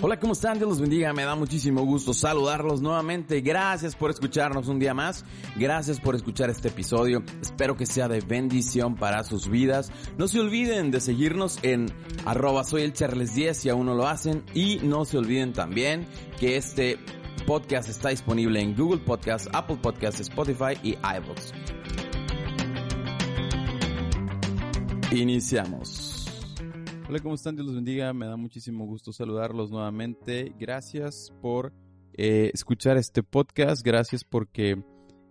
Hola, ¿cómo están? Dios los bendiga. Me da muchísimo gusto saludarlos nuevamente. Gracias por escucharnos un día más. Gracias por escuchar este episodio. Espero que sea de bendición para sus vidas. No se olviden de seguirnos en arroba soy el Charles 10 si aún no lo hacen. Y no se olviden también que este podcast está disponible en Google Podcast, Apple Podcast, Spotify y iVoox. Iniciamos. Hola, ¿cómo están? Dios los bendiga. Me da muchísimo gusto saludarlos nuevamente. Gracias por eh, escuchar este podcast. Gracias porque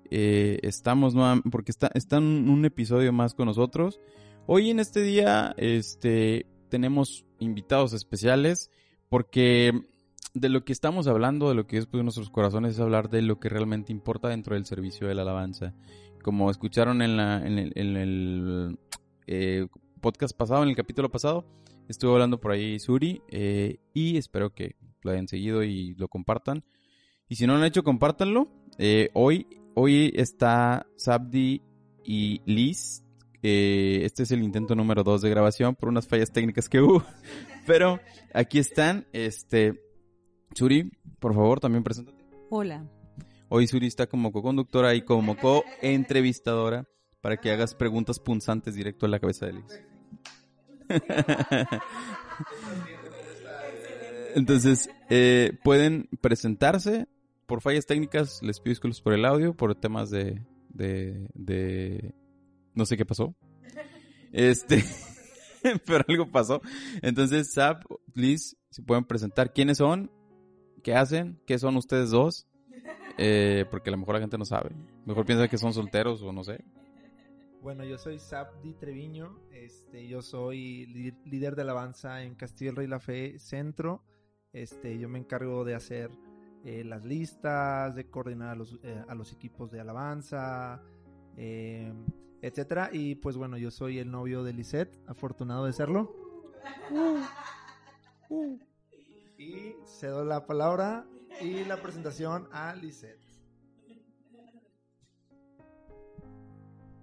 eh, estamos porque está, están un episodio más con nosotros. Hoy en este día, este, tenemos invitados especiales porque de lo que estamos hablando, de lo que es pues, nuestros corazones, es hablar de lo que realmente importa dentro del servicio de la alabanza. Como escucharon en, la, en el eh, podcast pasado, en el capítulo pasado, estuvo hablando por ahí Suri eh, y espero que lo hayan seguido y lo compartan. Y si no lo han hecho, compártanlo. Eh, hoy, hoy está Sabdi y Liz. Eh, este es el intento número 2 de grabación por unas fallas técnicas que hubo. Pero aquí están. Este, Suri, por favor, también preséntate. Hola. Hoy Suri está como co-conductora y como co-entrevistadora para que hagas preguntas punzantes directo a la cabeza de Liz. Entonces, eh, pueden presentarse. Por fallas técnicas, les pido disculpas por el audio, por temas de, de, no sé qué pasó. Este, pero algo pasó. Entonces, Zap, Liz, si pueden presentar quiénes son, qué hacen, qué son ustedes dos, eh, porque a lo mejor la gente no sabe. Mejor piensa que son solteros o no sé. Bueno, yo soy Sabdi Treviño, este, yo soy líder de alabanza en Castillo del Rey La Fe Centro. Este, yo me encargo de hacer eh, las listas, de coordinar a los, eh, a los equipos de alabanza, eh, etcétera. Y pues bueno, yo soy el novio de Lisette, afortunado de serlo. Y cedo la palabra y la presentación a Lisette.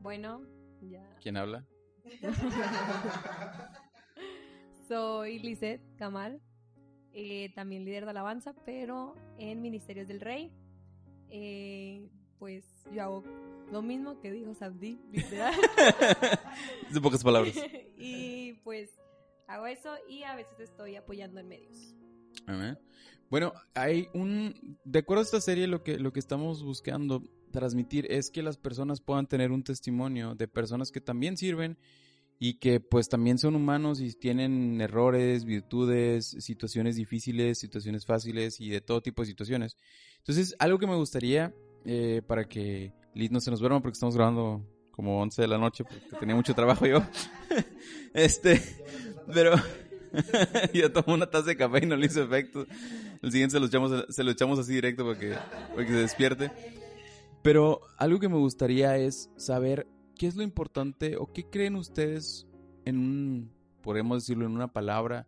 Bueno, ya. ¿Quién habla? Soy Lisette Kamal, eh, también líder de alabanza, pero en Ministerios del Rey. Eh, pues yo hago lo mismo que dijo Sabdi, literal. De pocas palabras. y pues hago eso y a veces estoy apoyando en medios. Bueno, hay un... De acuerdo a esta serie, lo que, lo que estamos buscando transmitir es que las personas puedan tener un testimonio de personas que también sirven y que pues también son humanos y tienen errores, virtudes, situaciones difíciles, situaciones fáciles y de todo tipo de situaciones. Entonces, algo que me gustaría eh, para que Liz no se nos duerma porque estamos grabando como 11 de la noche porque tenía mucho trabajo yo. este, pero yo tomo una taza de café y no le hizo efecto. El siguiente se lo echamos, se lo echamos así directo para que, para que se despierte. Pero algo que me gustaría es saber qué es lo importante o qué creen ustedes en un, podemos decirlo en una palabra,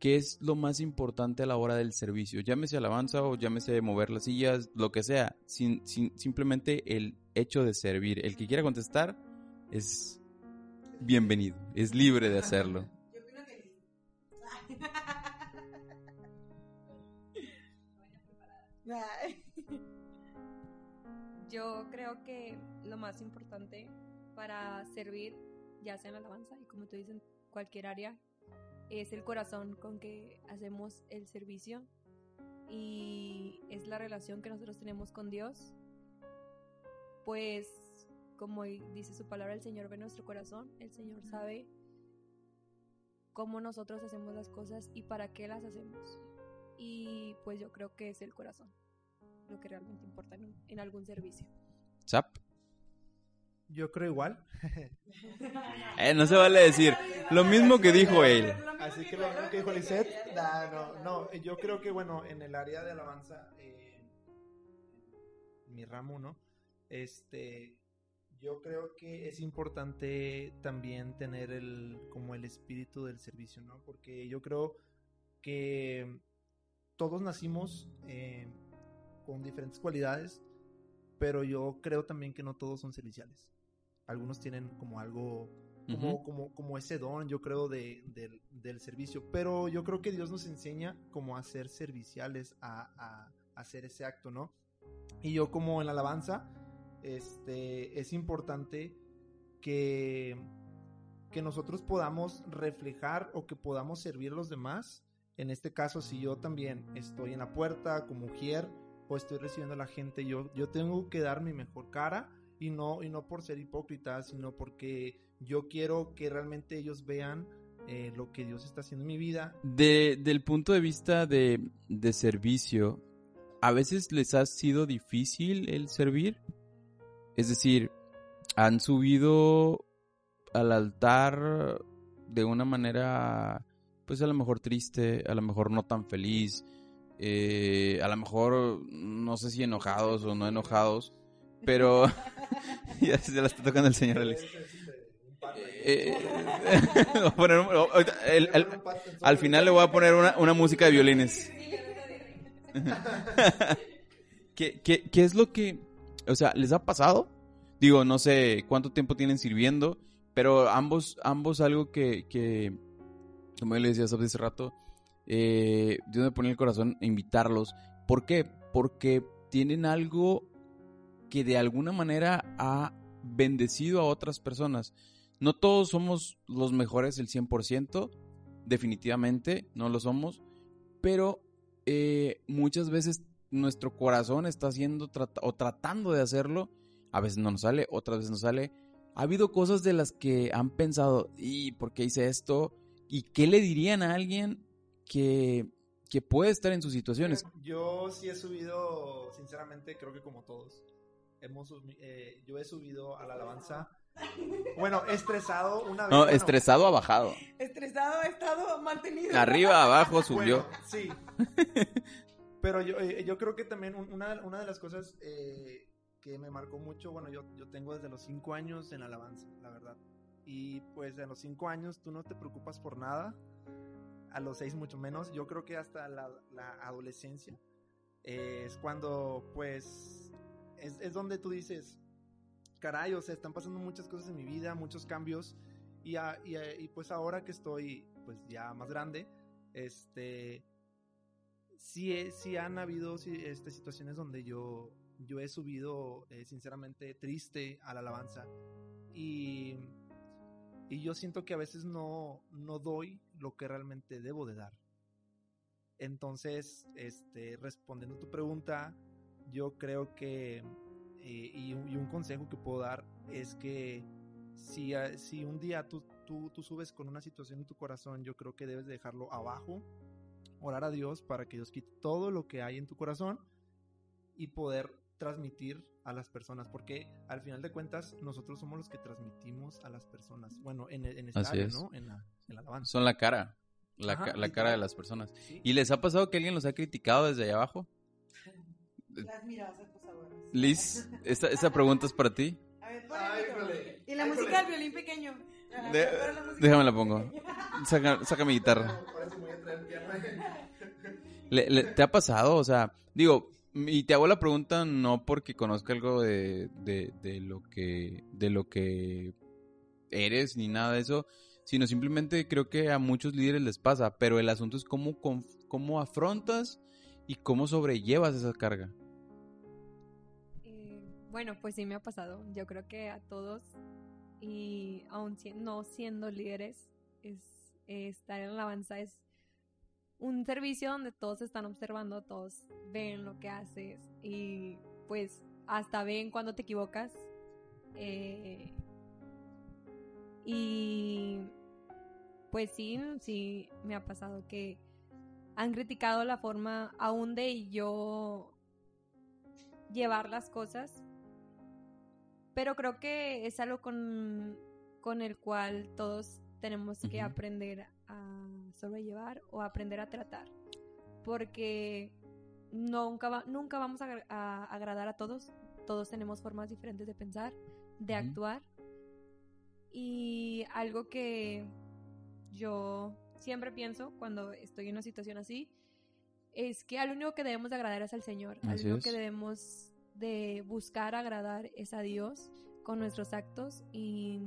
qué es lo más importante a la hora del servicio. Llámese alabanza o llámese mover las sillas, lo que sea. Sin, simplemente el hecho de servir. El que quiera contestar es bienvenido, es libre de hacerlo. Yo creo que lo más importante para servir, ya sea en la alabanza y como tú dices, en cualquier área, es el corazón con que hacemos el servicio y es la relación que nosotros tenemos con Dios. Pues, como dice su palabra, el Señor ve nuestro corazón, el Señor sabe cómo nosotros hacemos las cosas y para qué las hacemos. Y pues yo creo que es el corazón lo que realmente importa en, algún servicio. ¿Zap? Yo creo igual. eh, no se vale decir lo mismo que dijo él. Así que lo mismo que dijo Lisette. no, no, yo creo que bueno, en el área de alabanza, eh, mi ramo, ¿no? Este, yo creo que es importante también tener el, como el espíritu del servicio, ¿no? Porque yo creo que todos nacimos eh, con diferentes cualidades, pero yo creo también que no todos son celestiales. Algunos tienen como algo como, Ujú. como, como ese don, yo creo, de, del- del servicio. Pero yo creo que Dios nos enseña como a ser serviciales, a, a- a hacer ese acto, ¿no? Y yo como en la alabanza, este, es importante que, que nosotros podamos reflejar o que podamos servir a los demás. En este caso, si yo también estoy en la puerta como mujer o estoy recibiendo a la gente, yo, yo tengo que dar mi mejor cara y no, y no por ser hipócrita, sino porque yo quiero que realmente ellos vean eh, lo que Dios está haciendo en mi vida. De, del punto de vista de, de servicio, ¿a veces les ha sido difícil el servir? Es decir, ¿han subido al altar de una manera, pues a lo mejor triste, a lo mejor no tan feliz, eh, a lo mejor no sé si enojados o no enojados, pero ya se la está tocando el señor Alex. Eh, voy a poner un- ahorita- el- el- al final le voy a poner una, una música de violines. ¿Qué, qué, qué es lo que, o sea, les ha pasado? Digo, no sé cuánto tiempo tienen sirviendo, pero ambos, ambos algo que, que como yo le decía hace rato, eh, Dios me pone el corazón invitarlos. ¿Por qué? Porque tienen algo que de alguna manera ha bendecido a otras personas. No todos somos los mejores el 100%, definitivamente no lo somos, pero eh, muchas veces nuestro corazón está haciendo o tratando de hacerlo, a veces no nos sale, otras veces nos sale. Ha habido cosas de las que han pensado, ¿y por qué hice esto? ¿Y qué le dirían a alguien que, que puede estar en sus situaciones? Yo sí he subido, sinceramente, creo que como todos. Hemos, eh, yo he subido a la alabanza. Bueno, estresado una vez. No, bueno, estresado ha bajado. Estresado, ha estado mantenido. Arriba, abajo, subió. Bueno, sí. Pero yo, eh, yo creo que también un- una, una de las cosas eh, que me marcó mucho, bueno, yo, yo tengo desde los cinco años en alabanza, la verdad. Y pues a los cinco años tú no te preocupas por nada, a los seis mucho menos. Yo creo que hasta la, adolescencia eh, es cuando pues es, es donde tú dices, caray, o sea, están pasando muchas cosas en mi vida, muchos cambios. Y, a- y, pues ahora que estoy pues ya más grande, este, sí, sí han habido este, situaciones donde yo, yo he subido eh, sinceramente triste a la alabanza. Y, y yo siento que a veces no, no doy lo que realmente debo de dar. Entonces, este, respondiendo a tu pregunta, yo creo que, eh, y, un, y un consejo que puedo dar es que si, ah, si un día tú, tú, tú subes con una situación en tu corazón, yo creo que debes de dejarlo abajo, orar a Dios para que Dios quite todo lo que hay en tu corazón y poder transmitir a las personas, porque al final de cuentas nosotros somos los que transmitimos a las personas, bueno, en, en esta área, es. ¿no? En la, en la alabanza. Son la cara, la, Ajá, ca- la cara de las personas. Sí. ¿Y les ha pasado que alguien los ha criticado desde allá abajo? Las miradas. Liz, esta, esta pregunta es para ti. A ver, Ay, ponle, híjole. Y la Ay, música del violín pequeño. De- la déjame la pongo. Saca, saca mi guitarra. Le- le- ¿Te ha pasado? O sea, digo, y te hago la pregunta no porque conozca algo de, de, lo que de lo que eres ni nada de eso, sino simplemente creo que a muchos líderes les pasa, pero el asunto es cómo, cómo afrontas y cómo sobrellevas esa carga. Eh, bueno, pues sí me ha pasado. Yo creo que a todos, y aún no siendo líderes, es, eh, estar en la alabanza es un servicio donde todos están observando, todos ven lo que haces y pues hasta ven cuando te equivocas. Eh, y pues sí, sí me ha pasado que han criticado la forma aún de yo llevar las cosas. Pero creo que es algo con, con el cual todos tenemos que Ujú. aprender a sobrellevar o aprender a tratar. Porque nunca, va- nunca vamos a, agra- a agradar a todos. Todos tenemos formas diferentes de pensar, de actuar. Y algo que yo siempre pienso cuando estoy en una situación así es que al único que debemos de agradar es al Señor. Al único es. que debemos de buscar agradar es a Dios con nuestros actos y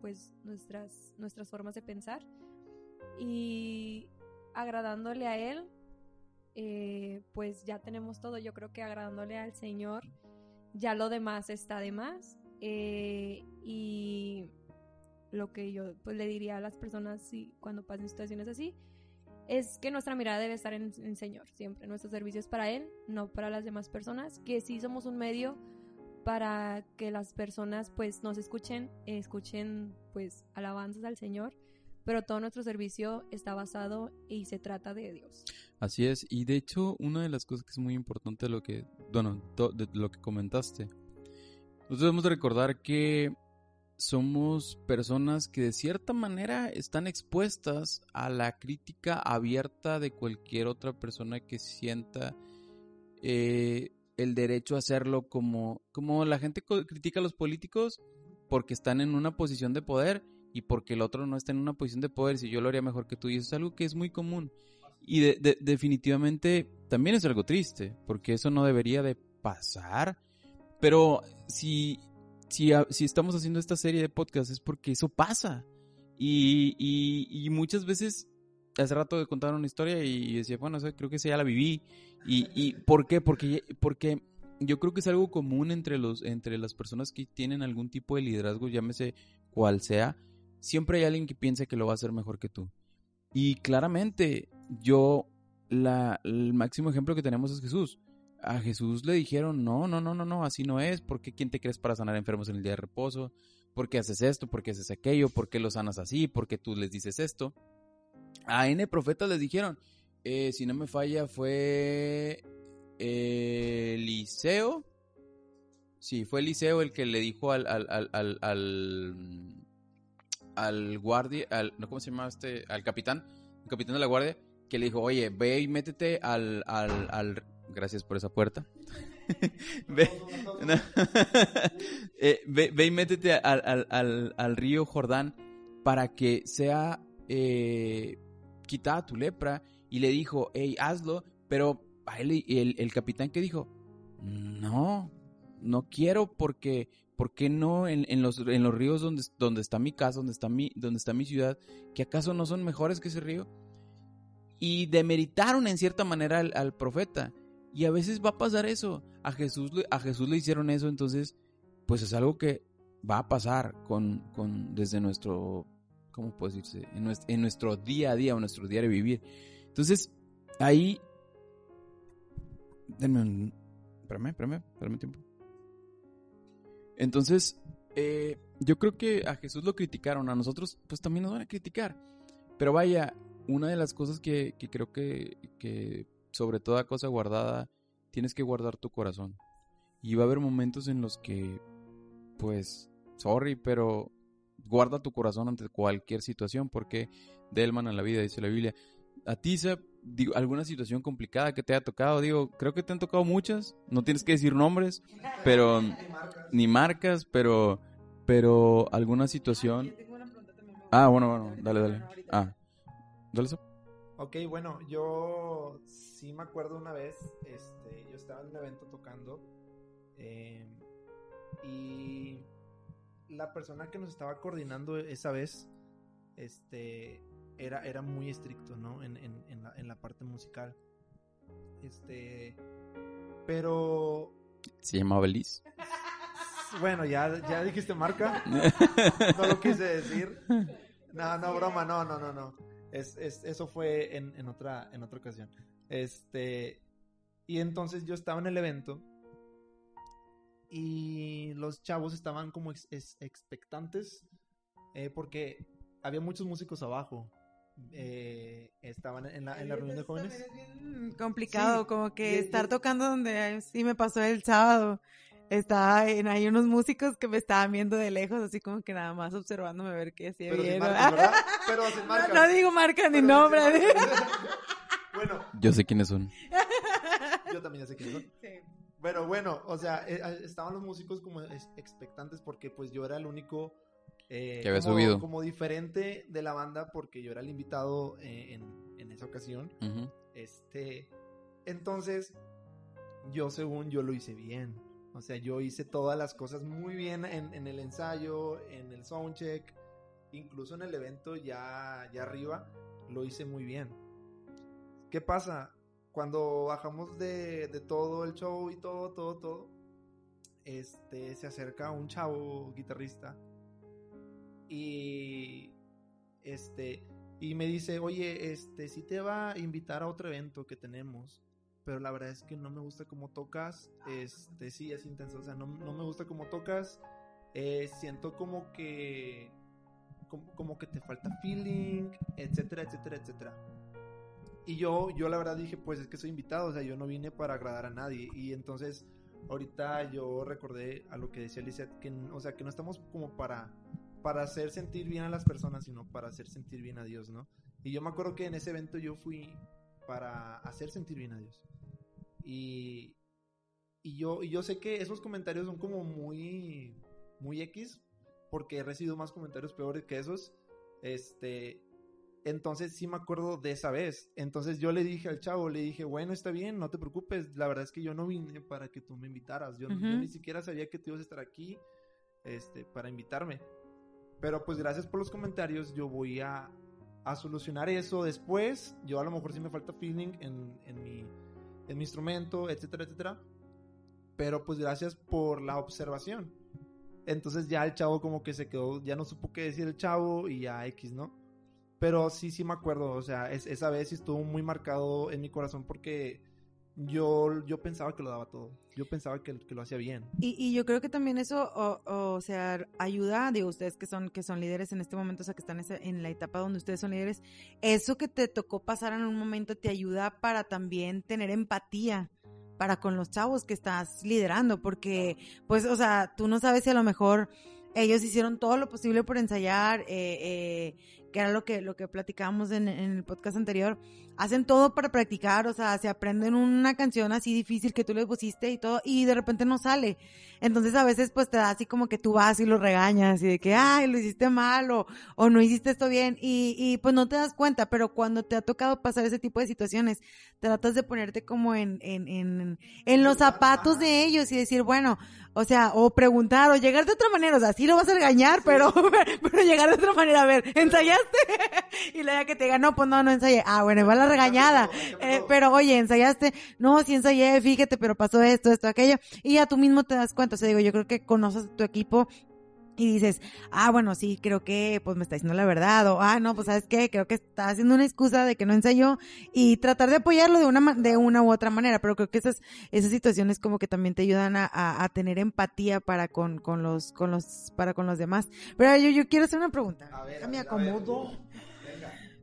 pues nuestras, nuestras formas de pensar. Y agradándole a Él, eh, pues ya tenemos todo. Yo creo que agradándole al Señor, ya lo demás está de más. Eh, y lo que yo pues le diría a las personas si, cuando pasen situaciones así es que nuestra mirada debe estar en el Señor siempre. Nuestro servicio es para Él, no para las demás personas. Que sí somos un medio para que las personas pues nos escuchen, escuchen pues alabanzas al Señor, pero todo nuestro servicio está basado y se trata de Dios. Así es, y de hecho una de las cosas que es muy importante de lo que, bueno, de lo que comentaste, nosotros debemos recordar que somos personas que de cierta manera están expuestas a la crítica abierta de cualquier otra persona que sienta eh, el derecho a hacerlo como, como la gente critica a los políticos porque están en una posición de poder y porque el otro no está en una posición de poder, si yo lo haría mejor que tú, y eso es algo que es muy común. Y definitivamente también es algo triste, porque eso no debería de pasar, pero si si, estamos haciendo esta serie de podcasts es porque eso pasa. Y, muchas veces, hace rato contaron una historia y decía, bueno, creo que esa ya la viví. Y, y ¿por qué? Porque, porque yo creo que es algo común entre, los, entre las personas que tienen algún tipo de liderazgo, llámese cual sea. Siempre hay alguien que piensa que lo va a hacer mejor que tú. Y claramente, yo, la, el máximo ejemplo que tenemos es Jesús a Jesús le dijeron, no, no, no, no, no, así no es, ¿por qué quién te crees para sanar enfermos en el día de reposo? ¿Por qué haces esto? ¿Por qué haces aquello? ¿Por qué los sanas así? ¿Por qué tú les dices esto? A N profetas les dijeron, eh, si no me falla fue Eliseo, sí, fue Eliseo el que le dijo al, al, al, al, guardia, al, no, ¿cómo se llama este? Al capitán, el capitán de la guardia, que le dijo, oye, ve y métete al, al, Gracias por esa puerta. Eh, ve, ve, y métete al, al, al, río Jordán para que sea eh, quitada tu lepra. Y le dijo, hey, hazlo. Pero el, el capitán que dijo, no, no quiero porque, ¿por qué no en, los, en los ríos donde, donde está mi casa, donde está mi, donde está mi ciudad, que acaso no son mejores que ese río? Y demeritaron en cierta manera al, profeta. Y a veces va a pasar eso. A Jesús, a Jesús le hicieron eso, entonces, pues es algo que va a pasar con, con desde nuestro, ¿cómo puedo decirse? En nuestro, en nuestro día a día o nuestro diario vivir. Entonces, ahí, denme un, espérame, espérame, espérame tiempo. Entonces, eh, yo creo que a Jesús lo criticaron, a nosotros pues también nos van a criticar. Pero vaya, una de las cosas que, que creo que, que sobre toda cosa guardada, tienes que guardar tu corazón. Y va a haber momentos en los que, pues, sorry, pero guarda tu corazón ante cualquier situación, porque Delman a la vida, dice la Biblia. A ti, se, digo, alguna situación complicada que te haya tocado, digo, creo que te han tocado muchas, no tienes que decir nombres, pero, ni marcas, pero, pero alguna situación. Ah, bueno, bueno, dale, dale. Ah, dale eso. Ok, bueno, yo sí me acuerdo una vez, este, yo estaba en un evento tocando em, y la persona que nos estaba coordinando esa vez, este, era, era muy estricto, ¿no? En, la, parte musical. Este, pero... ¿Se llamaba Liz? Bueno, ya, ya dijiste marca. No lo quise decir. No, no, broma, no, no, no, no. Es, eso fue en, en, otra, en otra ocasión. Este, y entonces yo estaba en el evento y los chavos estaban como expectantes eh, porque había muchos músicos abajo. Eh, estaban en la, en la reunión de jóvenes. Es bien complicado, como que estar tocando donde sí me pasó el sábado. Estaba en, hay unos músicos que me estaban viendo de lejos, así como que nada más observándome a ver qué hacía bien. Pero No, digo marca ni nombre. Bueno. Yo sé quiénes son. Yo también ya sé quiénes son. Pero bueno, o sea, eh, eh, estaban los músicos como expectantes porque pues yo era el único eh, que había como, subido. como diferente de la banda porque yo era el invitado en, en, esa ocasión. Este, entonces, yo según yo lo hice bien. O sea, yo hice todas las cosas muy bien en, en el ensayo, en el soundcheck, incluso en el evento ya, ya arriba, lo hice muy bien. ¿Qué pasa? Cuando bajamos de, de todo el show y todo, todo, todo, este, se acerca un chavo guitarrista y este y me dice, oye, este, si te va a invitar a otro evento que tenemos, pero la verdad es que no me gusta cómo tocas, este, sí, es intenso, o sea, no, no me gusta cómo tocas, eh, siento como que, como, como, que te falta feeling, etcétera, etcétera, etcétera. Y yo, yo la verdad dije, pues es que soy invitado, o sea, yo no vine para agradar a nadie, y entonces, ahorita yo recordé a lo que decía Lizette, que, o sea, que no estamos como para para hacer sentir bien a las personas, sino para hacer sentir bien a Dios, ¿no? Y yo me acuerdo que en ese evento yo fui para hacer sentir bien a Dios. Y, y yo, y yo sé que esos comentarios son como muy, muy X, porque he recibido más comentarios peores que esos. Este, entonces sí me acuerdo de esa vez. Entonces yo le dije al chavo, le dije, bueno, está bien, no te preocupes. La verdad es que yo no vine para que tú me invitaras. Yo, uh -huh. yo ni siquiera sabía que tú ibas a estar aquí este, para invitarme. Pero pues gracias por los comentarios, yo voy a, a solucionar eso después. Yo a lo mejor sí me falta feeling en, en, mi, en mi instrumento, etcétera, etcétera. Pero pues gracias por la observación. Entonces ya el chavo como que se quedó, ya no supo qué decir el chavo y ya X, ¿no? Pero sí, sí me acuerdo, o sea, es, esa vez sí estuvo muy marcado en mi corazón porque yo, yo pensaba que lo daba todo. Yo pensaba que, que lo hacía bien. Y, y, yo creo que también eso, o, o, sea, ayuda, digo, ustedes que son, que son líderes en este momento, o sea, que están en la etapa donde ustedes son líderes, eso que te tocó pasar en un momento te ayuda para también tener empatía para con los chavos que estás liderando, porque, pues, o sea, tú no sabes si a lo mejor ellos hicieron todo lo posible por ensayar, eh, eh, que era lo que, lo que platicábamos en, en, el podcast anterior, hacen todo para practicar, o sea, se aprenden una canción así difícil que tú les pusiste y todo, y de repente no sale. Entonces a veces pues te da así como que tú vas y lo regañas y de que, ay, lo hiciste mal o, o no hiciste esto bien y, y pues no te das cuenta, pero cuando te ha tocado pasar ese tipo de situaciones, tratas de ponerte como en, en, en, en los zapatos de ellos y decir, bueno, o sea, o preguntar, o llegar de otra manera, o sea, sí lo vas a regañar, pero, pero llegar de otra manera, a ver, ¿ensayaste? y la ya que te diga, no, pues no, no ensayé. Ah, bueno, va regañada. Eh, pero oye, ¿ensayaste? No, sí ensayé, fíjate, pero pasó esto, esto, aquello. Y ya tú mismo te das cuenta, o sea, digo, yo creo que conoces a tu equipo y dices, ah, bueno, sí, creo que pues me está diciendo la verdad, o ah, no, pues sabes qué, creo que está haciendo una excusa de que no ensayó y tratar de apoyarlo de una de una u otra manera, pero creo que esas esas situaciones como que también te ayudan a, a, a tener empatía para con, con los con los para con los demás. Pero yo yo quiero hacer una pregunta. A ver, Déjame a ver, acomodo. a ver, venga.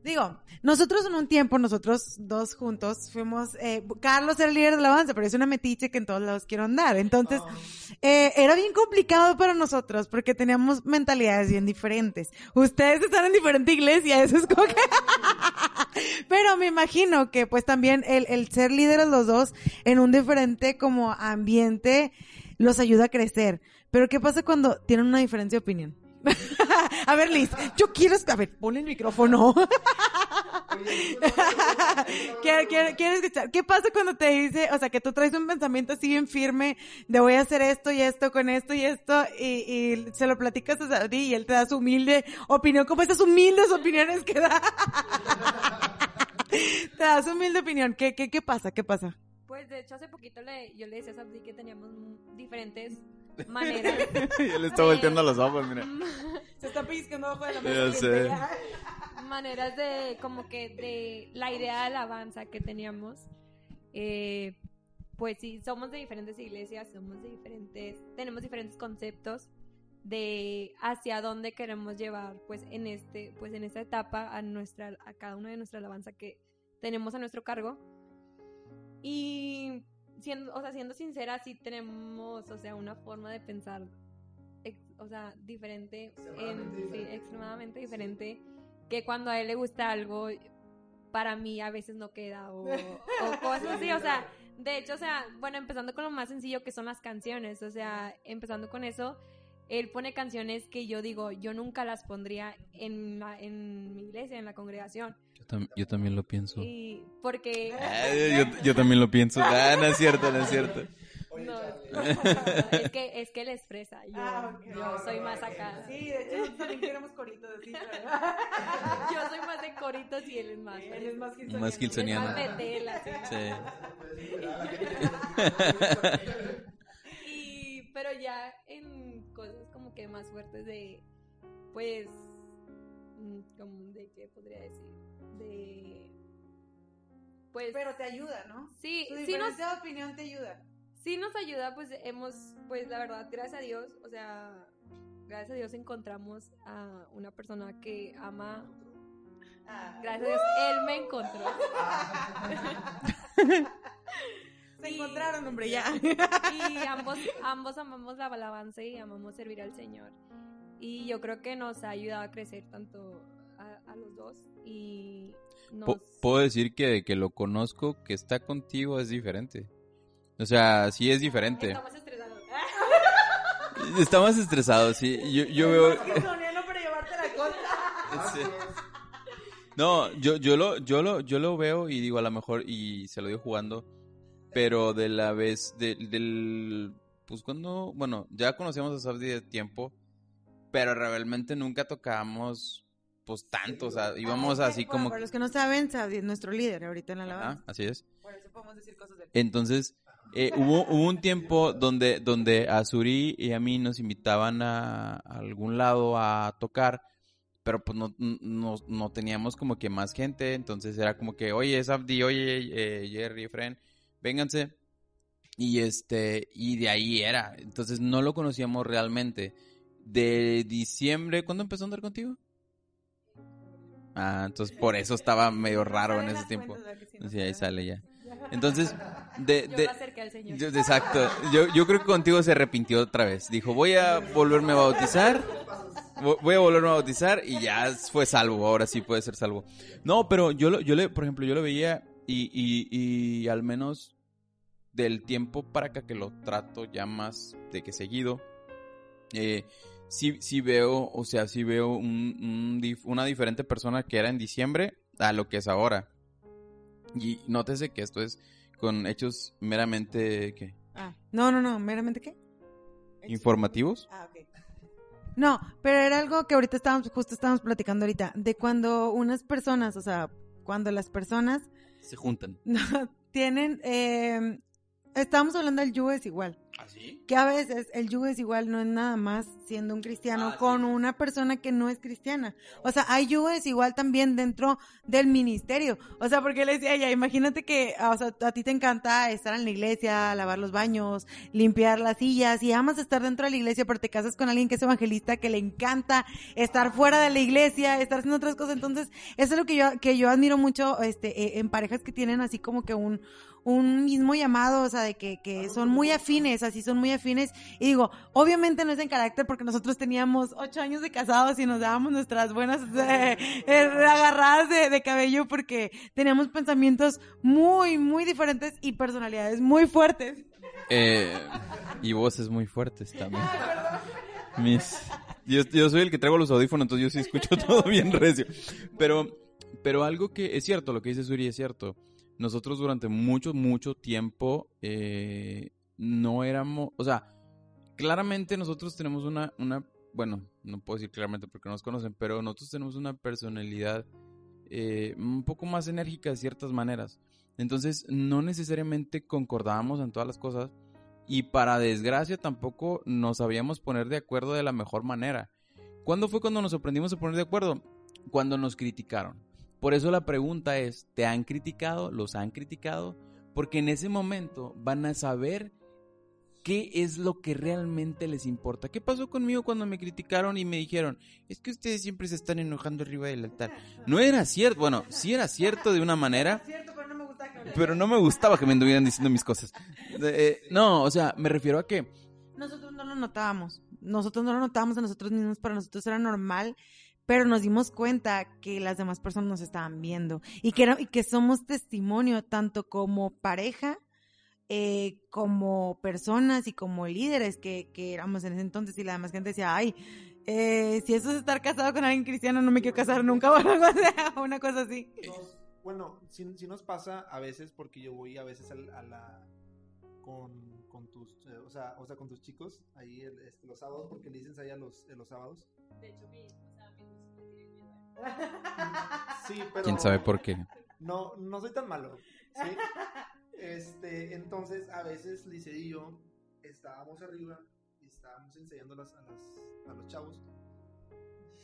Digo, nosotros en un tiempo, nosotros dos juntos, fuimos, eh, Carlos era el líder de la alabanza, pero es una metiche que en todos lados quiero andar. Entonces, Oh. eh, era bien complicado para nosotros porque teníamos mentalidades bien diferentes. Ustedes están en diferente iglesia, eso es como que... pero me imagino que pues también el, el ser líderes los dos en un diferente como ambiente los ayuda a crecer. Pero ¿qué pasa cuando tienen una diferencia de opinión? a ver, Liz, yo quiero, a ver, ponle el micrófono. quiero, escuchar. ¿Qué pasa cuando te dice, o sea, que tú traes un pensamiento así bien firme de voy a hacer esto y esto con esto y esto y, y se lo platicas a Saudi y él te da su humilde opinión, como esas humildes opiniones que da. te da su humilde opinión. ¿Qué, qué, qué pasa? ¿Qué pasa? Pues de hecho hace poquito le, yo le decía a Sabdi que teníamos diferentes maneras. y él está volteando los ojos, mira. Se está pellizcando abajo de la Ya mesa. sé. maneras de como que de la idea de alabanza que teníamos eh, pues sí somos de diferentes iglesias somos de diferentes tenemos diferentes conceptos de hacia dónde queremos llevar pues en este pues en esta etapa a nuestra a cada una de nuestra alabanza que tenemos a nuestro cargo y siendo o sea siendo sincera sí tenemos o sea una forma de pensar ex- o sea diferente en, Extremadamente sí, diferente. extremadamente diferente que cuando a él le gusta algo, para mí a veces no queda o, o cosas así, o sea, de hecho, o sea, bueno, empezando con lo más sencillo que son las canciones, o sea, empezando con eso, él pone canciones que yo digo, yo nunca las pondría en, la- en mi iglesia, en la congregación, Yo, tam- yo también lo pienso. y porque... Ay, yo, yo también lo pienso. Ah, no es cierto, no es cierto. No, es que, es que él es fresa. Yo, Ah, ok. yo soy más acá. Sí, de hecho, nosotros también queremos coritos así. Yo soy más de coritos y él es más. Él es más gilsoniano. Más gilsoniano. más así. Sí. Pero ya en cosas como que más fuertes de, pues, mm, como de qué podría decir, de, pues, Pero te ayuda, ¿no? sí, Tu sí nos, diferencia de opinión te ayuda. sí nos ayuda, pues hemos, pues la verdad, gracias a Dios, o sea, gracias a Dios encontramos a una persona que ama, gracias a Dios, él me encontró. Se Y- encontraron, hombre, ya. y ambos, ambos amamos la alabanza y amamos servir al Señor. Y yo creo que nos ha ayudado a crecer tanto a, a los dos y nos... Puedo decir que de que lo conozco, que está contigo es diferente. O sea, sí es diferente. Estamos estresados. Está más estresado, sí. Yo, yo veo... Gilsoniano para llevarte la contra. Sí. No, yo, yo lo, yo lo, yo lo veo y digo a lo mejor, y se lo digo jugando, pero de la vez, de- del, pues cuando, bueno, ya conocíamos a Sabdi de tiempo, pero realmente nunca tocábamos, pues tanto, o sea, íbamos Ah, que, así bueno, como... Para los que no saben, Sabdi es nuestro líder ahorita en la alabanza. así es. Por eso podemos decir cosas de. Entonces, eh, hubo, hubo un tiempo donde, donde a Suri y a mí nos invitaban a, a algún lado a tocar, pero pues no, no, no teníamos como que más gente, entonces era como que, oye, es Abdi, oye, eh, Jerry, Fren, vénganse. Y este, y de ahí era. Entonces no lo conocíamos realmente. De diciembre, ¿cuándo empezó a andar contigo? Ah, entonces por eso estaba medio raro en ese tiempo. cuentas, ¿verdad que sí, ahí sale ya. Entonces, de, Yo de- acerqué al Señor. yo- exacto. Yo, yo creo que contigo se arrepintió otra vez. Dijo, voy a volverme a bautizar. vo- Voy a volverme a bautizar y ya fue salvo. Ahora sí puede ser salvo. No, pero yo, lo, yo le, por ejemplo, yo lo veía y, y, y al menos del tiempo para acá que lo trato ya más de que seguido. Eh, sí, sí veo, o sea, sí veo un- una diferente persona que era en diciembre a lo que es ahora. Y nótese que esto es con hechos meramente ¿qué? Ah, no, no, no, meramente qué? informativos. Ah, ok. No, pero era algo que ahorita estábamos, justo estábamos platicando ahorita, de cuando unas personas, o sea, cuando las personas Se juntan. no, tienen, eh, estábamos hablando del yugo es igual, ¿Así? que a veces el yugo es igual no es nada más siendo un cristiano Ah, sí. con una persona que no es cristiana. O sea, hay yugo es igual también dentro del ministerio. O sea, porque le decía ella, imagínate que o sea, a ti te encanta estar en la iglesia, lavar los baños, limpiar las sillas y amas estar dentro de la iglesia, pero te casas con alguien que es evangelista, que le encanta estar fuera de la iglesia, estar haciendo otras cosas. Entonces, eso es lo que yo, que yo admiro mucho este, eh, en parejas que tienen así como que un, un mismo llamado, o sea, de que, que son muy afines, así son muy afines. Y digo, obviamente no es en carácter porque nosotros teníamos ocho años de casados y nos dábamos nuestras buenas eh, eh, agarradas de, de cabello porque teníamos pensamientos muy, muy diferentes y personalidades muy fuertes. Eh, y voces muy fuertes también. Mis, yo, yo soy el que traigo los audífonos, entonces yo sí escucho todo bien recio. Pero, pero algo que es cierto, lo que dice Suri es cierto. Nosotros durante mucho, mucho tiempo eh, no éramos, o sea, claramente nosotros tenemos una, una, bueno, no puedo decir claramente porque no nos conocen, pero nosotros tenemos una personalidad eh, un poco más enérgica de ciertas maneras. Entonces, no necesariamente concordábamos en todas las cosas y para desgracia tampoco nos sabíamos poner de acuerdo de la mejor manera. ¿Cuándo fue cuando nos aprendimos a poner de acuerdo? Cuando nos criticaron. Por eso la pregunta es, ¿te han criticado? ¿Los han criticado? Porque en ese momento van a saber qué es lo que realmente les importa. ¿Qué pasó conmigo cuando me criticaron y me dijeron, es que ustedes siempre se están enojando arriba del altar? No era cierto, bueno, sí era cierto de una manera, cierto, pero no me gusta que pero no me gustaba que me anduvieran diciendo mis cosas. Eh, no, o sea, me refiero a que Nosotros no lo notábamos. Nosotros no lo notábamos a nosotros mismos, para nosotros era normal, pero nos dimos cuenta que las demás personas nos estaban viendo y que, era, y que somos testimonio tanto como pareja, eh, como personas y como líderes que, que éramos en ese entonces y la demás gente decía, ay, eh, si eso es estar casado con alguien cristiano, no me quiero casar nunca o algo así, una cosa así. Nos- bueno, sí, sí nos pasa a veces porque yo voy a veces al- a, la con, con tus, eh, o, sea, o sea, con tus chicos ahí el- este, los sábados, porque le dicen allá los, eh, los sábados. De hecho, mi, o sea, mi. Sí, pero... ¿Quién sabe por qué? No, no soy tan malo, ¿sí? Este, entonces, a veces Lice y yo estábamos arriba y estábamos ensayando a, las- a las- a los chavos.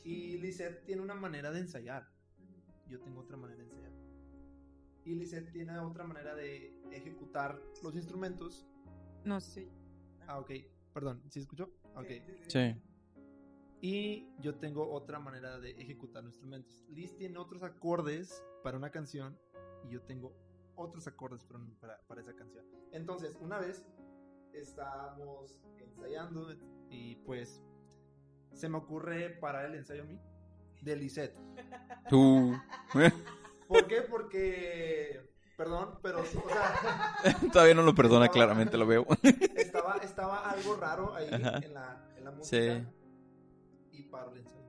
Y Lisette tiene una manera de ensayar. Yo tengo otra manera de ensayar. Y Lisette tiene otra manera de ejecutar los instrumentos. No sé. Ah, ok. Perdón, ¿sí escuchó? Ok. Sí. Y yo tengo otra manera de ejecutar los instrumentos. Liz tiene otros acordes para una canción y yo tengo otros acordes para, un- para, para esa canción. Entonces, una vez estábamos ensayando y pues se me ocurre parar el ensayo a mí de Lisette. Tú. ¿Por qué? Porque, perdón, pero, o sea, Todavía no lo perdona, claramente lo veo. estaba, estaba algo raro ahí en la, en la música. Sí. Y paro el ensayo.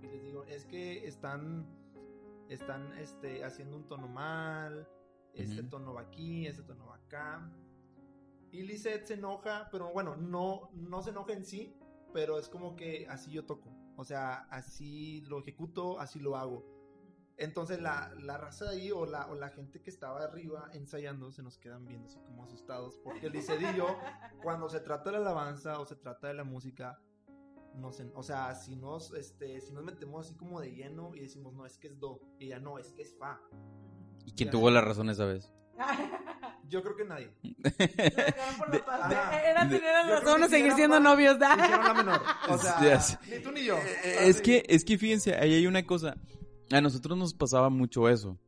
Y les digo, es que están, están este, haciendo un tono mal, este Ujú. tono va aquí, este tono va acá. Y Lisette se enoja, pero bueno, no, no se enoja en sí, pero es como que así yo toco. O sea, así lo ejecuto, así lo hago. Entonces la, la raza de ahí o la, o la gente que estaba arriba ensayando se nos quedan viendo así como asustados. Porque Lisette y yo, cuando se trata de la alabanza o se trata de la música, no sé, o sea, si nos, este, si nos metemos así como de lleno y decimos, no, es que es do, y ella no, es que es fa. ¿Y quién tuvo la razón esa vez? Yo creo que nadie. Ajá. Era de- tener la razón seguir si siendo era novios, la menor. O sea, Ya sé. ni tú ni yo. Eh, Es que, es que fíjense, ahí hay una cosa. A nosotros nos pasaba mucho eso.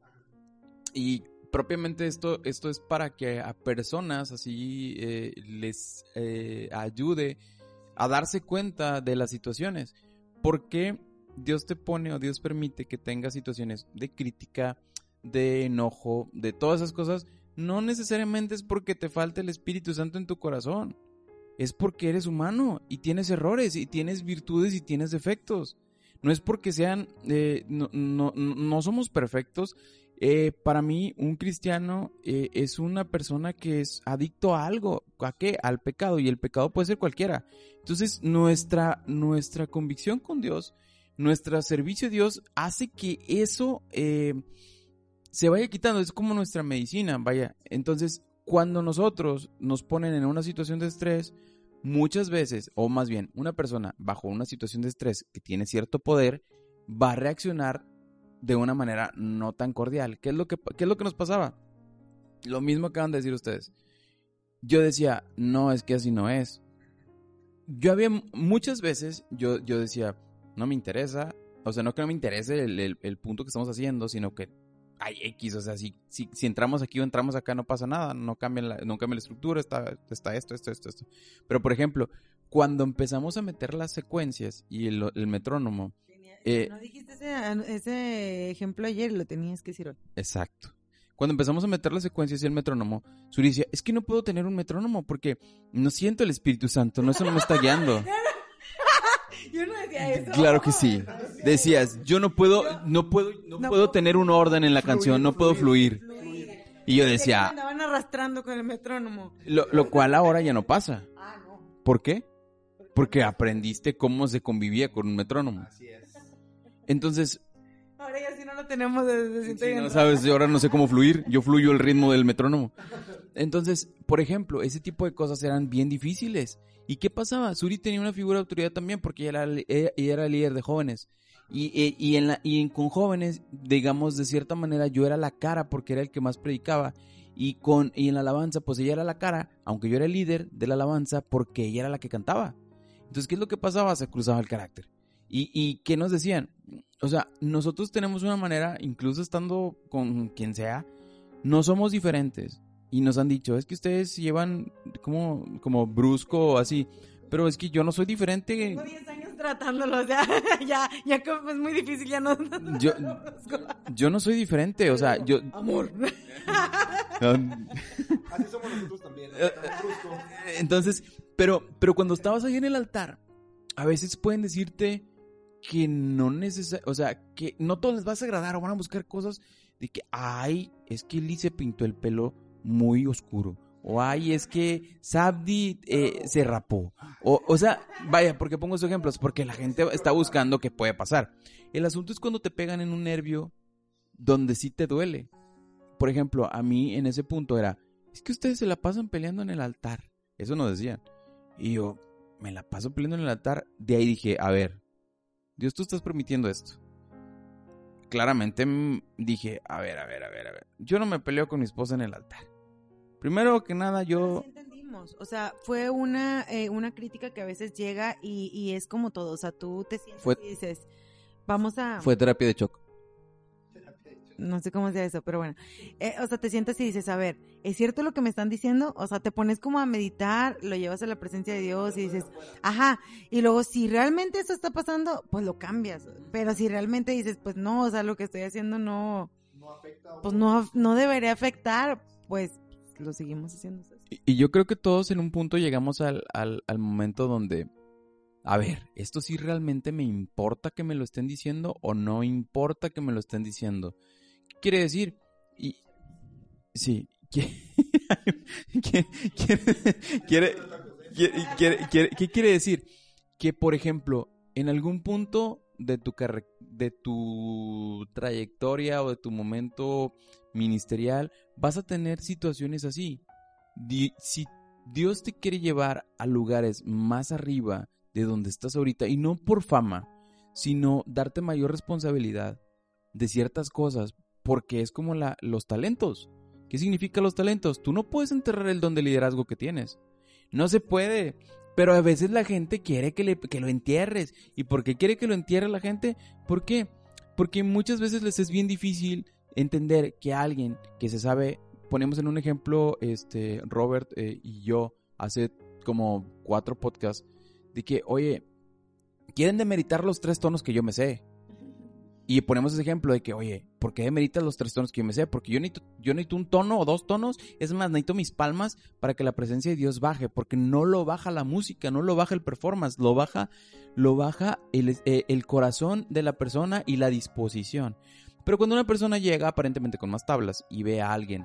Y propiamente esto, esto es para que a personas así eh, les eh, ayude a darse cuenta de las situaciones. Porque Dios te pone o Dios permite que tengas situaciones de crítica, de enojo, de todas esas cosas. No necesariamente es porque te falte el Espíritu Santo en tu corazón. Es porque eres humano y tienes errores y tienes virtudes y tienes defectos. No es porque sean, eh, no, no, no somos perfectos. Eh, para mí, un cristiano eh, es una persona que es adicto a algo. ¿A qué? Al pecado. Y el pecado puede ser cualquiera. Entonces, nuestra, nuestra convicción con Dios, nuestro servicio a Dios, hace que eso se vaya quitando. Es como nuestra medicina, vaya. Entonces, cuando nosotros nos ponen en una situación de estrés, muchas veces, o más bien, una persona bajo una situación de estrés que tiene cierto poder, va a reaccionar de una manera no tan cordial. ¿Qué es lo que, qué es lo que nos pasaba? Lo mismo acaban de decir ustedes. Yo decía, no, es que así no es. Yo había muchas veces, yo, yo decía, no me interesa, o sea, no que no me interese el, el- el punto que estamos haciendo, sino que hay X, o sea, si, si, si entramos aquí o entramos acá no pasa nada, no cambia la, no cambia la estructura, está, está esto, esto, esto, esto. Pero, por ejemplo, cuando empezamos a meter las secuencias y el, el metrónomo, Eh, no dijiste ese, ese ejemplo ayer, lo tenías que decir hoy. Exacto. Cuando empezamos a meter las secuencias y el metrónomo, Suri decía, es que no puedo tener un metrónomo porque no siento el Espíritu Santo, no, eso no me está guiando. Yo no decía eso. Claro que sí. Decías, yo no puedo, no puedo, no, No puedo tener un orden en la canción, no puedo fluir. Y yo Me decía, andaban arrastrando con el metrónomo. lo, lo cual ahora ya no pasa. Ah, no. ¿Por qué? Porque aprendiste cómo se convivía con un metrónomo. Así es. Entonces, Ahora ya sí no lo tenemos desde Sí, siete no sabes, yo ahora no sé cómo fluir, yo fluyo el ritmo del metrónomo. Entonces, por ejemplo, ese tipo de cosas eran bien difíciles. ¿Y qué pasaba? Suri tenía una figura de autoridad también porque ella era, ella- líder de jóvenes. Y, y- en la, y con jóvenes, digamos, de cierta manera, yo era la cara porque era el que más predicaba. Y, con, y en la alabanza, pues ella era la cara, aunque yo era el líder de la alabanza porque ella era la que cantaba. Entonces, ¿qué es lo que pasaba? Se cruzaba el carácter. ¿Y, y qué nos decían? O sea, nosotros tenemos una manera, incluso estando con quien sea, no somos diferentes. Y nos han dicho, es que ustedes llevan como, como brusco o así. Pero es que yo no soy diferente. Tengo 10 años tratándolo, o sea, ya, ya como es muy difícil, ya no. Yo, yo no soy diferente, o sea, yo... Amor. Así somos nosotros también. Tan brusco. Entonces, pero, pero cuando estabas ahí en el altar, a veces pueden decirte que no necesariamente, o sea, que no todo les vas a agradar o van a buscar cosas de que, ay, es que Lee se pintó el pelo muy oscuro O ay, es que Sabdi eh, se rapó. O, o sea, vaya, porque pongo esos ejemplos? Porque la gente está buscando qué puede pasar. El asunto es cuando te pegan en un nervio donde sí te duele. Por ejemplo, a mí en ese punto era, es que ustedes se la pasan peleando en el altar. Eso nos decían. Y yo, me la paso peleando en el altar. De ahí dije, a ver, Dios, tú estás permitiendo esto. Claramente mm, dije, a ver, a ver, a ver, a ver. Yo no me peleo con mi esposa en el altar. Primero que nada, yo... O sea, fue una, eh, una crítica que a veces llega y, y es como todo. O sea, tú te sientes Fue- y dices, vamos a... Fue terapia de shock. no sé cómo sea eso, pero bueno. Eh, o sea, te sientas y dices, a ver, ¿es cierto lo que me están diciendo? O sea, te pones como a meditar, lo llevas a la presencia de Dios y dices, ajá. Y luego, si realmente eso está pasando, pues lo cambias. Pero si realmente dices, pues no, o sea, lo que estoy haciendo no, No afecta a pues no, no debería afectar, pues lo seguimos haciendo. Y, yo creo que todos en un punto llegamos al, al, momento donde, a ver, ¿esto sí realmente me importa que me lo estén diciendo o no importa que me lo estén diciendo? ¿Qué quiere decir? Y, sí, ¿qué, ¿Qué- quiere- quiere- quiere- ¿qué quiere decir? Que, por ejemplo, en algún punto de tu, de tu trayectoria o de tu momento ministerial, vas a tener situaciones así. Si Dios te quiere llevar a lugares más arriba de donde estás ahorita, y no por fama, sino darte mayor responsabilidad de ciertas cosas, porque es como la, los talentos. ¿Qué significa los talentos? Tú no puedes enterrar el don de liderazgo que tienes. No se puede. Pero a veces la gente quiere que, le- que lo entierres. ¿Y por qué quiere que lo entierre la gente? ¿Por qué? Porque muchas veces les es bien difícil entender que alguien que se sabe, ponemos en un ejemplo, este, Robert eh, y yo, hace como cuatro podcasts, de que, oye, quieren demeritar los tres tonos que yo me sé. Y ponemos ese ejemplo de que, oye, ¿por qué demeritas los tres tonos que yo me sé? Porque yo necesito, yo necesito un tono o dos tonos. Es más, necesito mis palmas para que la presencia de Dios baje. Porque no lo baja la música, no lo baja el performance, lo baja, lo baja el, eh, el corazón de la persona y la disposición. Pero cuando una persona llega aparentemente con más tablas y ve a alguien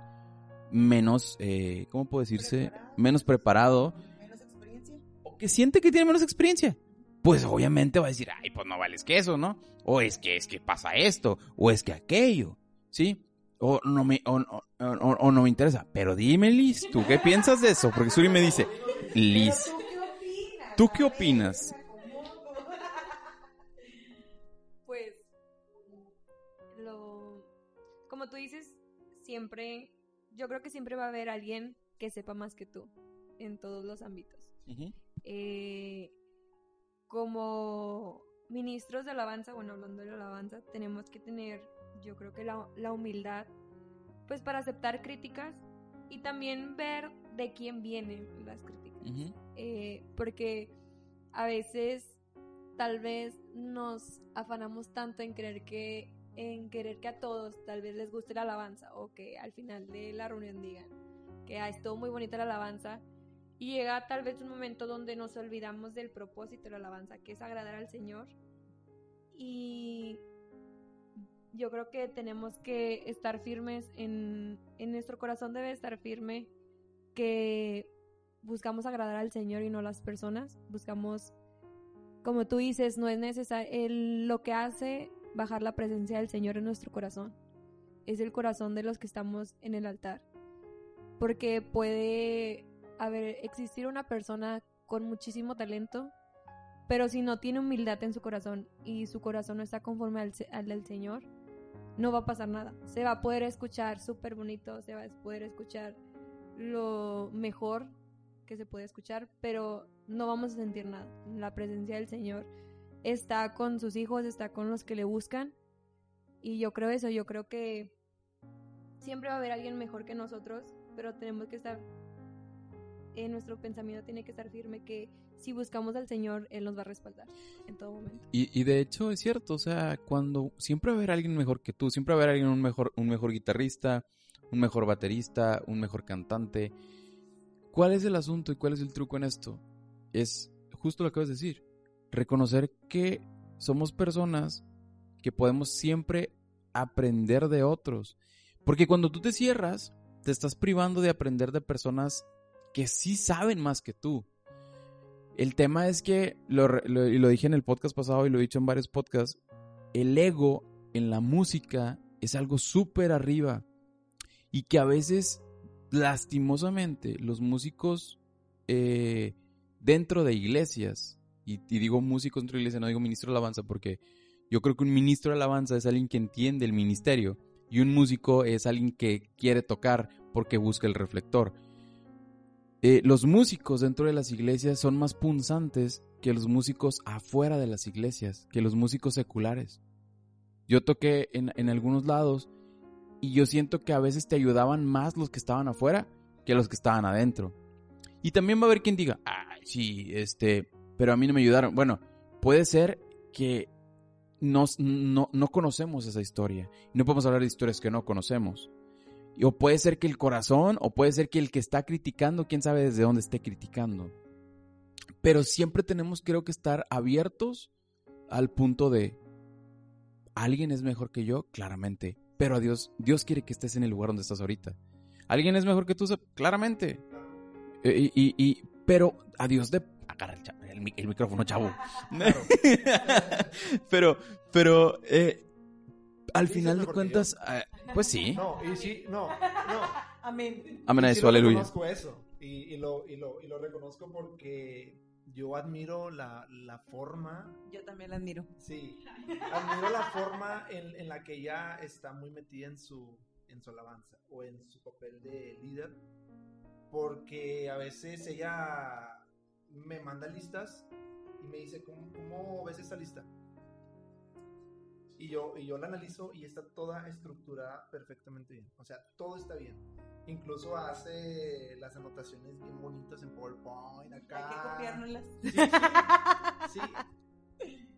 menos, eh, ¿cómo puedo decirse? Menos preparado, Menos experiencia. o que siente que tiene menos experiencia, pues obviamente va a decir, ay, pues no vales que eso, ¿no? O es que es que pasa esto, o es que aquello, ¿sí? O no me, o, o- o- o no me interesa. Pero dime, Liz, ¿tú qué piensas de eso? Porque Suri me dice, Liz, ¿tú qué opinas? Pues, lo, como tú dices, siempre, yo creo que siempre va a haber alguien que sepa más que tú en todos los ámbitos. Eh, como ministros de alabanza, bueno, hablando de la alabanza, tenemos que tener, yo creo que la, la humildad, pues para aceptar críticas y también ver de quién vienen las críticas. Eh, porque a veces tal vez nos afanamos tanto en creer que en querer que a todos tal vez les guste la alabanza o que al final de la reunión digan que ah, estuvo muy bonita la alabanza y llega tal vez un momento donde nos olvidamos del propósito de la alabanza que es agradar al Señor y yo creo que tenemos que estar firmes en, en nuestro corazón debe estar firme que buscamos agradar al Señor y no a las personas. Buscamos, como tú dices, no es necesario, lo que hace bajar la presencia del Señor en nuestro corazón. Es el corazón de los que estamos en el altar. Porque puede haber, existir una persona con muchísimo talento, pero si no tiene humildad en su corazón y su corazón no está conforme al, al del Señor, no va a pasar nada. Se va a poder escuchar súper bonito, se va a poder escuchar lo mejor que se puede escuchar, pero no vamos a sentir nada. La presencia del Señor está con sus hijos, está con los que le buscan. Y yo creo eso, yo creo que siempre va a haber alguien mejor que nosotros, pero tenemos que estar, en nuestro pensamiento tiene que estar firme que si buscamos al Señor, Él nos va a respaldar en todo momento. Y, y de hecho es cierto, o sea, cuando siempre va a haber alguien mejor que tú, siempre va a haber alguien un mejor, un mejor guitarrista, un mejor baterista, un mejor cantante. ¿Cuál es el asunto y cuál es el truco en esto? Es justo lo que acabas de decir, reconocer que somos personas que podemos siempre aprender de otros. Porque cuando tú te cierras te estás privando de aprender de personas que sí saben más que tú. El tema es que, lo, lo, y lo dije en el podcast pasado y lo he dicho en varios podcasts, el ego en la música es algo súper arriba y que a veces, lastimosamente, los músicos eh, dentro de iglesias, y, digo músicos dentro de iglesias, no digo ministro de alabanza, porque yo creo que un ministro de alabanza es alguien que entiende el ministerio y un músico es alguien que quiere tocar porque busca el reflector. Eh, los músicos dentro de las iglesias son más punzantes que los músicos afuera de las iglesias, que los músicos seculares. Yo toqué en, algunos lados y yo siento que a veces te ayudaban más los que estaban afuera que los que estaban adentro. Y también va a haber quien diga, ay, sí, este, pero a mí no me ayudaron. Bueno, puede ser que nos, no, no conocemos esa historia. No podemos hablar de historias que no conocemos. O puede ser que el corazón, o puede ser que el que está criticando, quién sabe desde dónde esté criticando. Pero siempre tenemos, creo que, estar abiertos al punto de, ¿alguien es mejor que yo? Claramente. Pero a Dios, Dios quiere que estés en el lugar donde estás ahorita. ¿Alguien es mejor que tú? Claramente. Y, y, y pero a Dios de... Agarra el, el, el micrófono, chavo. pero, pero, eh, al final de cuentas, eh, pues sí. No, y sí, no, no. Amén. Amén a eso, aleluya. reconozco eso. Y, y, lo, y, lo, y lo reconozco porque yo admiro la, la forma. Yo también la admiro. Sí. Admiro la forma en, en, la que ella está muy metida en su, en su alabanza o en su papel de líder. Porque a veces ella me manda listas y me dice, ¿cómo, cómo ves esta lista? Y yo, y yo la analizo y está toda estructurada perfectamente bien. O sea, todo está bien. Incluso hace las anotaciones bien bonitas en PowerPoint acá. Hay que copiárnoslas. Sí.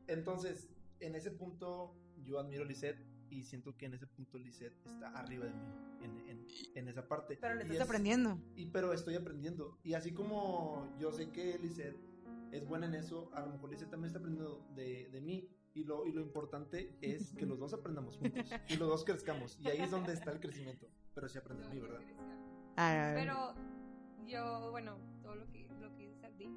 Entonces, en ese punto yo admiro a Lisette y siento que en ese punto Lisette está arriba de mí, en, en, en esa parte. Pero le Y estás es- aprendiendo. Y pero estoy aprendiendo. Y así como yo sé que Lisette es buena en eso, a lo mejor Lisette también está aprendiendo de, de mí. Y lo, y lo importante es que los dos aprendamos juntos. Y los dos crezcamos. Y ahí es donde está el crecimiento. Pero sí aprende de mí, ¿verdad? Ah, Pero yo, bueno, todo lo que, lo que dice Sandy,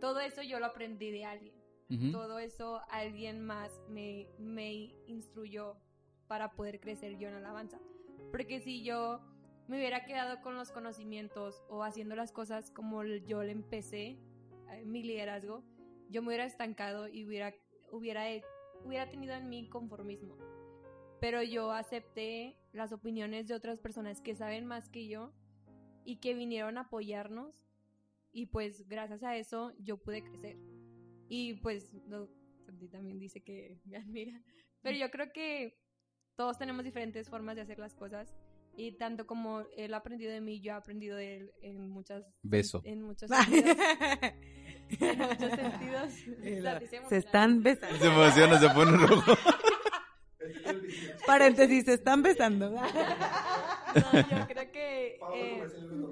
todo eso yo lo aprendí de alguien. Ujú. Todo eso alguien más me, me instruyó para poder crecer yo en alabanza. Porque si yo me hubiera quedado con los conocimientos o haciendo las cosas como yo le empecé, eh, mi liderazgo, yo me hubiera estancado y hubiera, hubiera, hubiera tenido en mí conformismo. Pero yo acepté las opiniones de otras personas que saben más que yo y que vinieron a apoyarnos y pues gracias a eso yo pude crecer. Y pues no, también dice que me admira. Pero yo creo que todos tenemos diferentes formas de hacer las cosas. Y tanto como él ha aprendido de mí, yo he aprendido de él en muchas... Beso. En muchos sentidos. en muchos sentidos. La- se están besando. Se emociona, se pone rojo. Paréntesis, se están besando. No, yo creo que eh.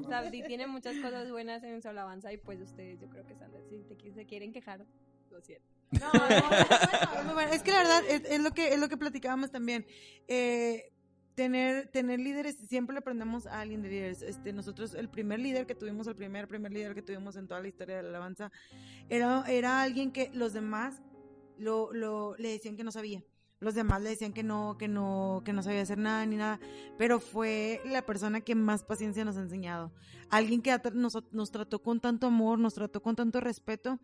Sabdi tiene muchas cosas buenas en su alabanza y pues ustedes yo creo que están, si te, se quieren quejar, lo siento. No, no, es muy bueno. Es que la verdad es, es lo que es lo que platicábamos también. Eh, tener tener líderes siempre le aprendemos a alguien de líderes. Este nosotros el primer líder que tuvimos, el primer primer líder que tuvimos en toda la historia de la alabanza era era alguien que los demás lo, lo le decían que no sabía. Los demás le decían que no, que no, que no sabía hacer nada ni nada, pero fue la persona que más paciencia nos ha enseñado. Alguien que nos, nos trató con tanto amor, nos trató con tanto respeto,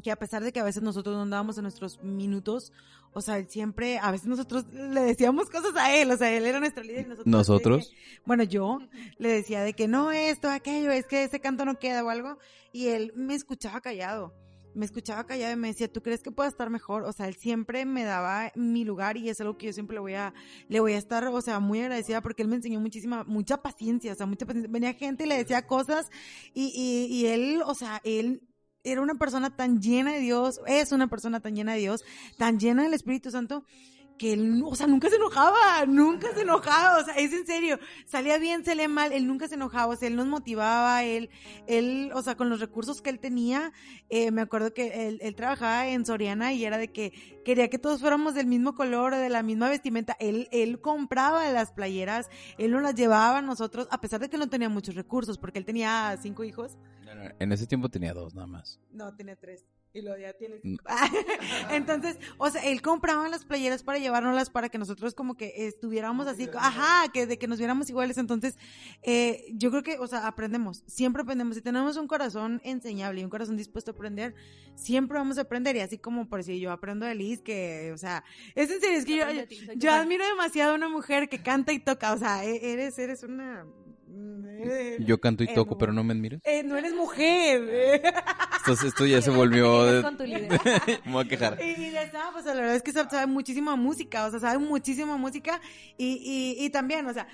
que a pesar de que a veces nosotros no andábamos en nuestros minutos, o sea, él siempre, a veces nosotros le decíamos cosas a él, o sea, él era nuestro líder y nosotros. ¿Nosotros? que- bueno, yo le decía de que no esto, aquello, es que ese canto no queda o algo, y él me escuchaba callado. Me escuchaba callado y me decía, ¿tú crees que pueda estar mejor? O sea, él siempre me daba mi lugar y es algo que yo siempre le voy a, le voy a estar, o sea, muy agradecida porque él me enseñó muchísima, mucha paciencia, o sea, mucha paciencia. Venía gente y le decía cosas y, y, y él, o sea, él era una persona tan llena de Dios, es una persona tan llena de Dios, tan llena del Espíritu Santo, que él, o sea, nunca se enojaba, nunca se enojaba, o sea, es en serio, salía bien, salía mal, él nunca se enojaba, o sea, él nos motivaba, él, él, o sea, con los recursos que él tenía, eh, me acuerdo que él, él, trabajaba en Soriana y era de que quería que todos fuéramos del mismo color, de la misma vestimenta, él, él compraba las playeras, él nos las llevaba a nosotros, a pesar de que no tenía muchos recursos, porque él tenía cinco hijos. En ese tiempo tenía dos nada más. No, tenía tres. Y lo ya tienes. Mm. Entonces, o sea, él compraba las playeras para llevárnoslas para que nosotros como que estuviéramos así, ajá, que de que nos viéramos iguales. Entonces, eh, yo creo que, o sea, aprendemos, siempre aprendemos. Si tenemos un corazón enseñable y un corazón dispuesto a aprender, siempre vamos a aprender. Y así como por si yo aprendo de Liz, que, o sea, es en serio, es que yo, yo admiro demasiado a una mujer que canta y toca, o sea, e-, eres, eres una yo canto y toco, pero no me admiras. Eh, no eres mujer. Entonces esto ya se volvió... me voy a quejar. Y, ya está, pues la verdad es que sabe muchísima música, o sea, sabe muchísima música y, y, y también, o sea,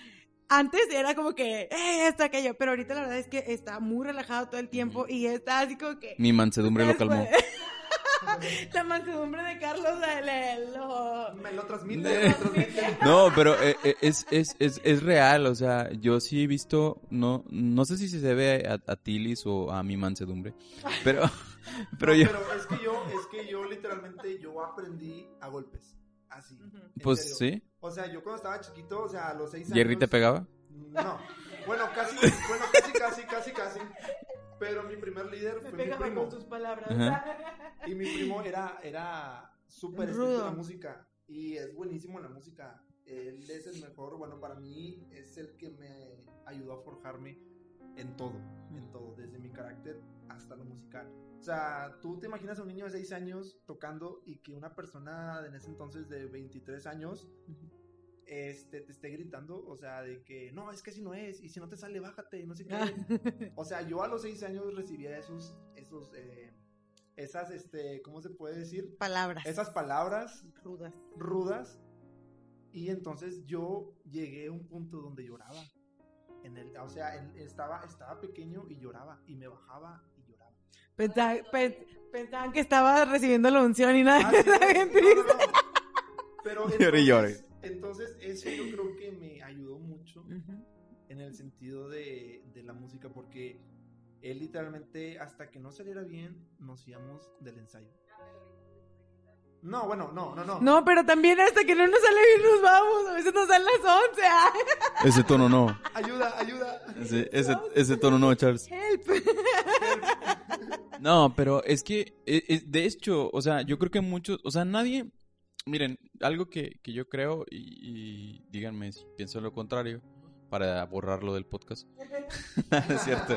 antes era como que, eh, esto, aquello, pero ahorita la verdad es que está muy relajado todo el tiempo y está así como que... Mi mansedumbre lo calmó. La mansedumbre de Carlos lo... Me lo transmite, No, pero eh, eh, es, es, es, es, real, o sea, yo sí he visto, no, no sé si se debe a, a Tilis o a mi mansedumbre, pero, pero yo... Pero es que yo, es que yo literalmente, yo aprendí a golpes, así. Pues sí. O sea, yo cuando estaba chiquito, o sea, a los seis años... ¿Jerry te pegaba? No, bueno, casi, bueno, casi, casi, casi, casi. Pero mi primer líder fue mi primo. con tus palabras. Y mi primo era, era súper estricto en la música. Y es buenísimo en la música. Él es el mejor, bueno, para mí es el que me ayudó a forjarme en todo, en todo, desde mi carácter hasta lo musical. O sea, tú te imaginas a un niño de 6 años tocando y que una persona en ese entonces de 23 años este, te esté gritando, o sea, de que no, es que si no es, y si no te sale, bájate, no sé qué. o sea, yo a los seis años recibía esos, esos, eh, esas, este, ¿cómo se puede decir? Palabras. Esas palabras. Rudas. Rudas. Y entonces yo llegué a un punto donde lloraba. En el, o sea, estaba, estaba pequeño y lloraba, y me bajaba y lloraba. Pensaban, que estaba recibiendo la unción y nada. Ah, Pero entonces, entonces, eso yo creo que me ayudó mucho en el sentido de, de, la música, porque él literalmente, hasta que no saliera bien, nos íbamos del ensayo. No, bueno, no, no, no. No, pero también hasta que no nos sale bien nos vamos. A veces nos dan las 11. ¿ah? Ese tono no. Ayuda, ayuda. Ese, ese, ese tono no, Charles. Help. No, pero es que, e, de hecho, o sea, yo creo que muchos, o sea, nadie, Miren, algo que, que yo creo, y, díganme si pienso lo contrario, para borrarlo del podcast. es cierto.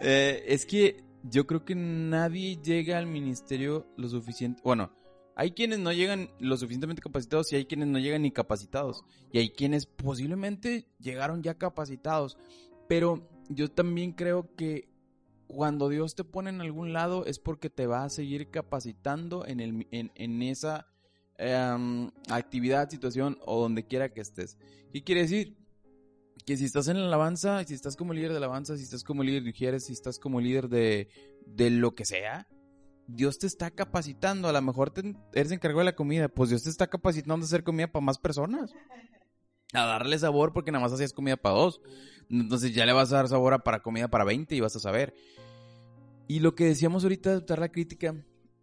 Eh, es que yo creo que nadie llega al ministerio lo suficiente. Bueno, hay quienes no llegan lo suficientemente capacitados y hay quienes no llegan ni capacitados. Y hay quienes posiblemente llegaron ya capacitados. Pero yo también creo que cuando Dios te pone en algún lado es porque te va a seguir capacitando en, el, en, en esa Em, actividad, situación o donde quiera que estés. ¿Qué quiere decir? Que si estás en la alabanza, si estás como líder de alabanza, si estás como líder de mujeres, si estás como líder de, de lo que sea, Dios te está capacitando. A lo mejor eres encargado de la comida, pues Dios te está capacitando a hacer comida para más personas. A darle sabor porque nada más hacías comida para dos. Entonces ya le vas a dar sabor a para comida para 20 y vas a saber. Y lo que decíamos ahorita, aceptar la crítica,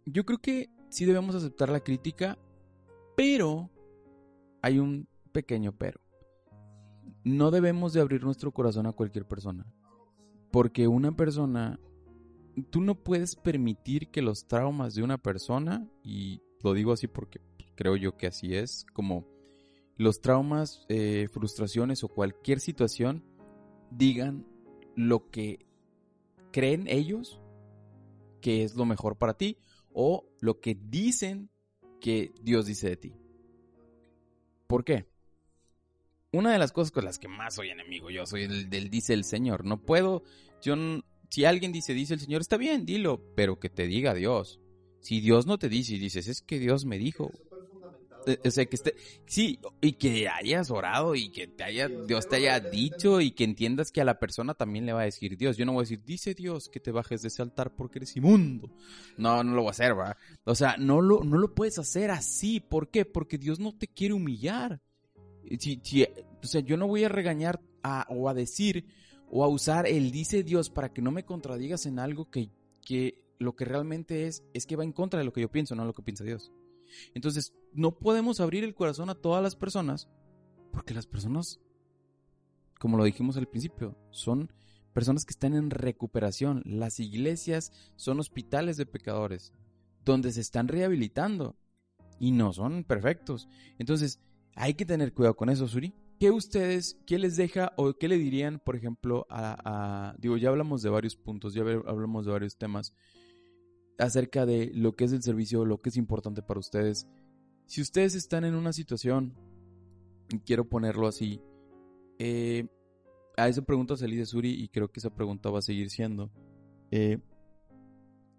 yo creo que sí debemos aceptar la crítica pero hay un pequeño pero. No debemos de abrir nuestro corazón a cualquier persona. Porque una persona, tú no puedes permitir que los traumas de una persona, y lo digo así porque creo yo que así es, como los traumas, eh, frustraciones o cualquier situación, digan lo que creen ellos que es lo mejor para ti o lo que dicen que Dios dice de ti. ¿Por qué? Una de las cosas con las que más soy enemigo, yo soy el del dice el Señor. No puedo, yo, si alguien dice dice el Señor, está bien, dilo, pero que te diga Dios. Si Dios no te dice y dices, es que Dios me dijo. Eh, o sea, que esté, sí, y que hayas orado y que te haya, Dios te haya dicho y que entiendas que a la persona también le va a decir Dios. Yo no voy a decir, dice Dios que te bajes de ese altar porque eres inmundo. No, no lo voy a hacer, ¿va? O sea, no lo, no lo puedes hacer así. ¿Por qué? Porque Dios no te quiere humillar. Si, si, o sea, yo no voy a regañar a, o a decir o a usar el dice Dios para que no me contradigas en algo que, que lo que realmente es, es que va en contra de lo que yo pienso, no lo que piensa Dios. Entonces, no podemos abrir el corazón a todas las personas porque las personas, como lo dijimos al principio, son personas que están en recuperación. Las iglesias son hospitales de pecadores donde se están rehabilitando y no son perfectos. Entonces, hay que tener cuidado con eso, Suri. ¿Qué ustedes, qué les deja o qué le dirían, por ejemplo, a, digo, ya hablamos de varios puntos, ya hablamos de varios temas acerca de lo que es el servicio, lo que es importante para ustedes. Si ustedes están en una situación, y quiero ponerlo así, eh, a esa pregunta salí de Suri y creo que esa pregunta va a seguir siendo. Eh,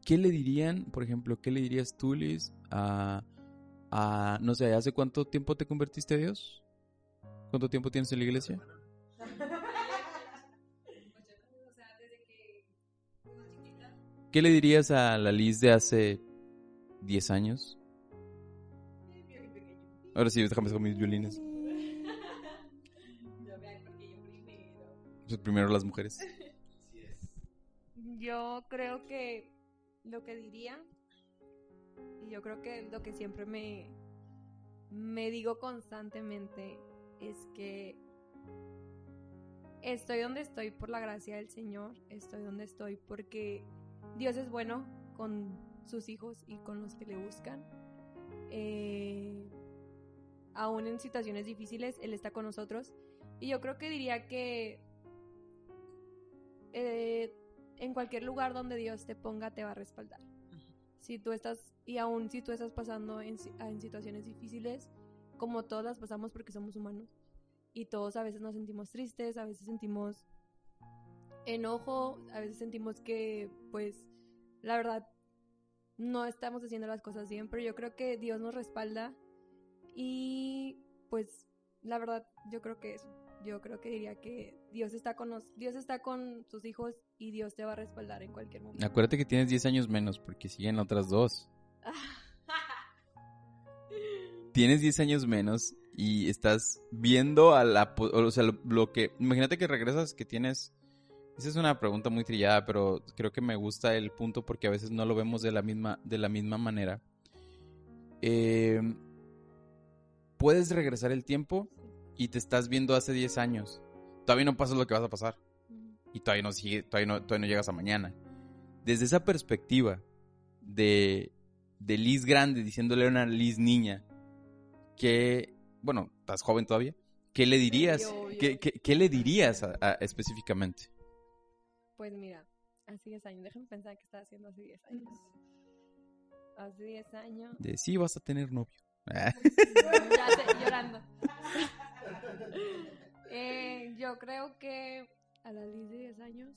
¿Qué le dirían, por ejemplo, qué le dirías tú, Liz, a, a, no sé, ¿hace cuánto tiempo te convertiste a Dios? ¿Cuánto tiempo tienes en la iglesia? ¿Qué le dirías a la Liz de hace 10 años? Ahora sí, déjame con mis violines. Pues primero las mujeres. Yo creo que lo que diría, y yo creo que lo que siempre me, me digo constantemente es que estoy donde estoy por la gracia del Señor, estoy donde estoy porque Dios es bueno con sus hijos y con los que le buscan. Eh, aún en situaciones difíciles, Él está con nosotros. Y yo creo que diría que eh, en cualquier lugar donde Dios te ponga, te va a respaldar. Si tú estás, y aún si tú estás pasando en, en situaciones difíciles, como todas pasamos porque somos humanos. Y todos a veces nos sentimos tristes, a veces sentimos enojo, a veces sentimos que, pues, la verdad, no estamos haciendo las cosas bien, pero yo creo que Dios nos respalda y, pues, la verdad, yo creo que eso. Yo creo que diría que Dios está con nos, Dios está con sus hijos y Dios te va a respaldar en cualquier momento. Acuérdate que tienes 10 años menos porque siguen otras dos. tienes 10 años menos y estás viendo a la... O sea, lo, que... Imagínate que regresas que tienes... Esa es una pregunta muy trillada, pero creo que me gusta el punto porque a veces no lo vemos de la misma, de la misma manera. Eh, puedes regresar el tiempo y te estás viendo hace 10 años. Todavía no pasa lo que vas a pasar. Y todavía no, sigue, todavía no, todavía no llegas a mañana. Desde esa perspectiva de, de Liz grande diciéndole a una Liz niña, que, bueno, estás joven todavía, ¿qué le dirías? ¿Qué, le dirías específicamente? Pues mira, hace 10 años, déjame pensar qué estaba haciendo hace 10 años. Hace 10 años. De sí vas a tener novio. ya sé, llorando. eh, yo creo que a la Liz de 10 años,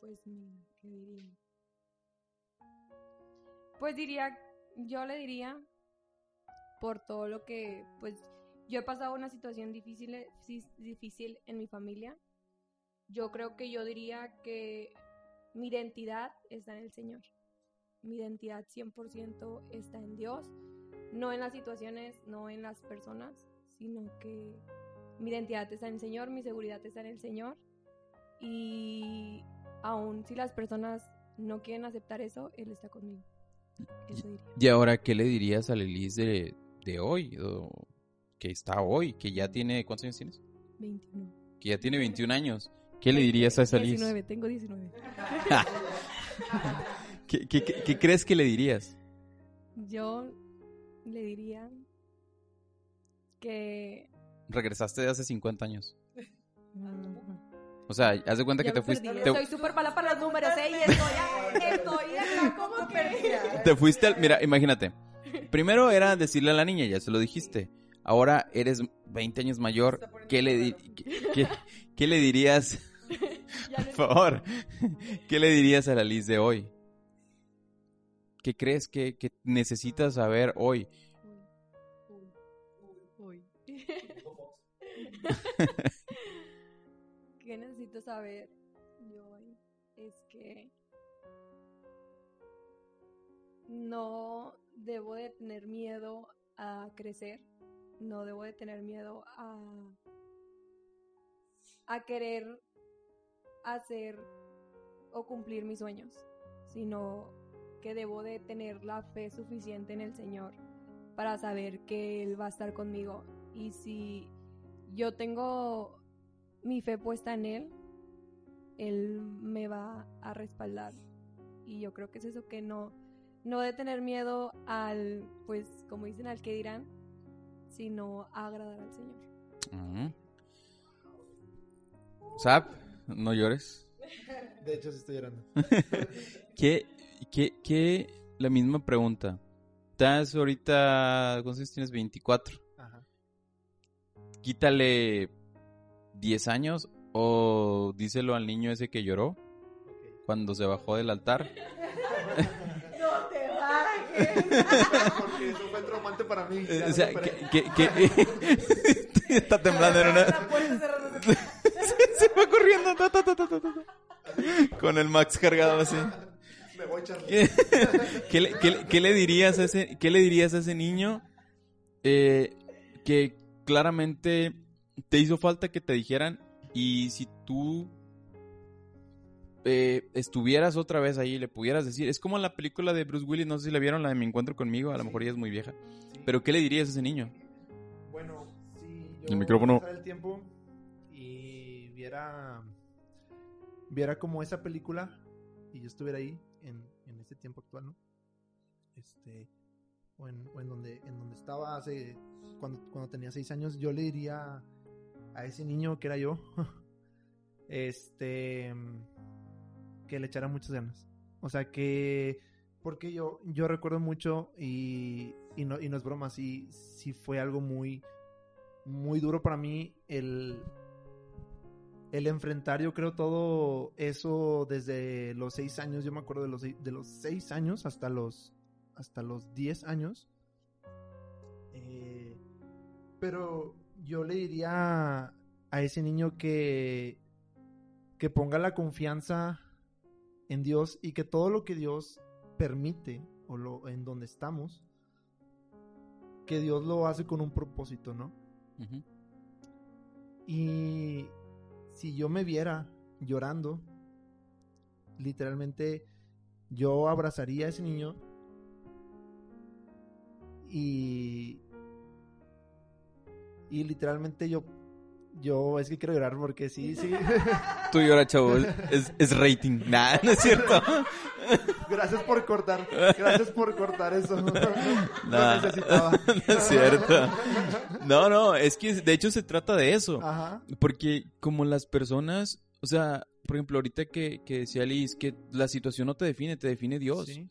pues mira, ¿qué diría? Pues diría, yo le diría por todo lo que, pues, yo he pasado una situación difícil, difícil en mi familia. Yo creo que yo diría que mi identidad está en el Señor. Mi identidad 100% está en Dios, no en las situaciones, no en las personas, sino que mi identidad está en el Señor, mi seguridad está en el Señor. Y aun si las personas no quieren aceptar eso, Él está conmigo. ¿Y ahora qué le dirías a Lelis de, de hoy, que está hoy, que ya tiene, ¿cuántos años tienes? 21. Que ya tiene 21 años. ¿Qué le dirías a esa Liz? 19, tengo 19. ¿Qué, qué, qué, crees que le dirías? Yo le diría que... Regresaste de hace 50 años. O sea, haz de cuenta que te fuiste. Te... Soy súper mala para los números, ¿eh? Y estoy, estoy en como perdida. Te fuiste al. Mira, imagínate. Primero era decirle a la niña, ya se lo dijiste. Ahora eres 20 años mayor. ¿Qué le, qué, le dirías? Por favor. ¿Qué le dirías a la Liz de hoy? ¿Qué crees que, necesitas saber hoy? Uy. ¿Qué necesito saber yo hoy? Es que no debo de tener miedo a crecer, no debo de tener miedo a, a querer hacer o cumplir mis sueños, sino que debo de tener la fe suficiente en el Señor para saber que Él va a estar conmigo. Y si yo tengo mi fe puesta en Él, Él me va a respaldar. Y yo creo que es eso que no, no de tener miedo al, pues, como dicen, al que dirán, sino agradar al Señor. Sap, no llores. De hecho, sí estoy llorando. ¿Qué, qué, qué, la misma pregunta. Estás ahorita, ¿cuántos años tienes? 24. Ajá. Quítale 10 años o díselo al niño ese que lloró ok. cuando se bajó del altar. No te bajes. Porque eso fue traumante para mí. Eh, o sea, que, que, que- está temblando en una... La puerta cerrada. se fue corriendo. ta, ta, ta, ta, ta, ta. Con el Max cargado así. Me voy echando. ¿Qué, qué le, qué le- qué le dirías a ese, qué le dirías a ese niño eh, que claramente te hizo falta que te dijeran y si tú eh, estuvieras otra vez ahí le pudieras decir, es como la película de Bruce Willis, no sé si la vieron, la de Mi Encuentro conmigo, a lo mejor ella es muy vieja, Sí. pero ¿qué le dirías a ese niño? Bueno, si yo El micrófono. el tiempo viera viera como esa película y yo estuviera ahí en, en este tiempo actual, ¿no? Este o en, o en donde en donde estaba hace cuando, cuando tenía seis años, yo le diría a ese niño que era yo, este que le echara muchas ganas. O sea que porque yo yo recuerdo mucho y, y no y no es broma, sí sí fue algo muy muy duro para mí el el enfrentar yo creo todo eso desde los seis años yo me acuerdo de los seis, de los seis años hasta los hasta los diez años Eh, pero yo le diría a ese niño que que ponga la confianza en Dios y que todo lo que Dios permite o lo en donde estamos que Dios lo hace con un propósito, ¿no? Y si yo me viera llorando, literalmente yo abrazaría a ese niño y y literalmente yo yo es que quiero llorar porque sí, sí. Tú llora, chavo, es, rating. Nah, no es cierto. Gracias por cortar. Gracias por cortar eso. Lo Nah. necesitaba. No es cierto. No, no, es que de hecho se trata de eso. Ajá. Porque como las personas, o sea, por ejemplo, ahorita que, que decía Liz, que la situación no te define, te define Dios. Sí.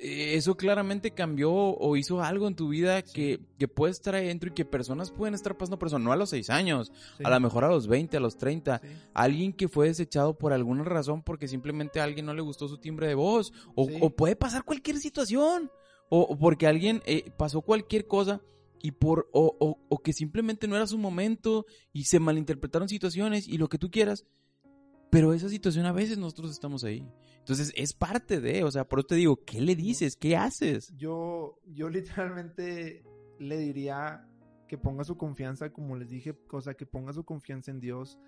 Eh, Eso claramente cambió o hizo algo en tu vida que, que puede estar ahí dentro y que personas pueden estar pasando por eso, no a los 6 años, sí, a lo mejor a los 20, a los 30. sí. Alguien que fue desechado por alguna razón porque simplemente a alguien no le gustó su timbre de voz. O, puede pasar cualquier situación. O, o porque alguien eh, pasó cualquier cosa y por o, o- o que simplemente no era su momento y se malinterpretaron situaciones y lo que tú quieras. Pero esa situación a veces nosotros estamos ahí. Entonces es parte de, o sea, por eso te digo, ¿qué le dices? ¿Qué haces? Yo, yo literalmente le diría que ponga su confianza, como les dije, o sea, que ponga su confianza en Dios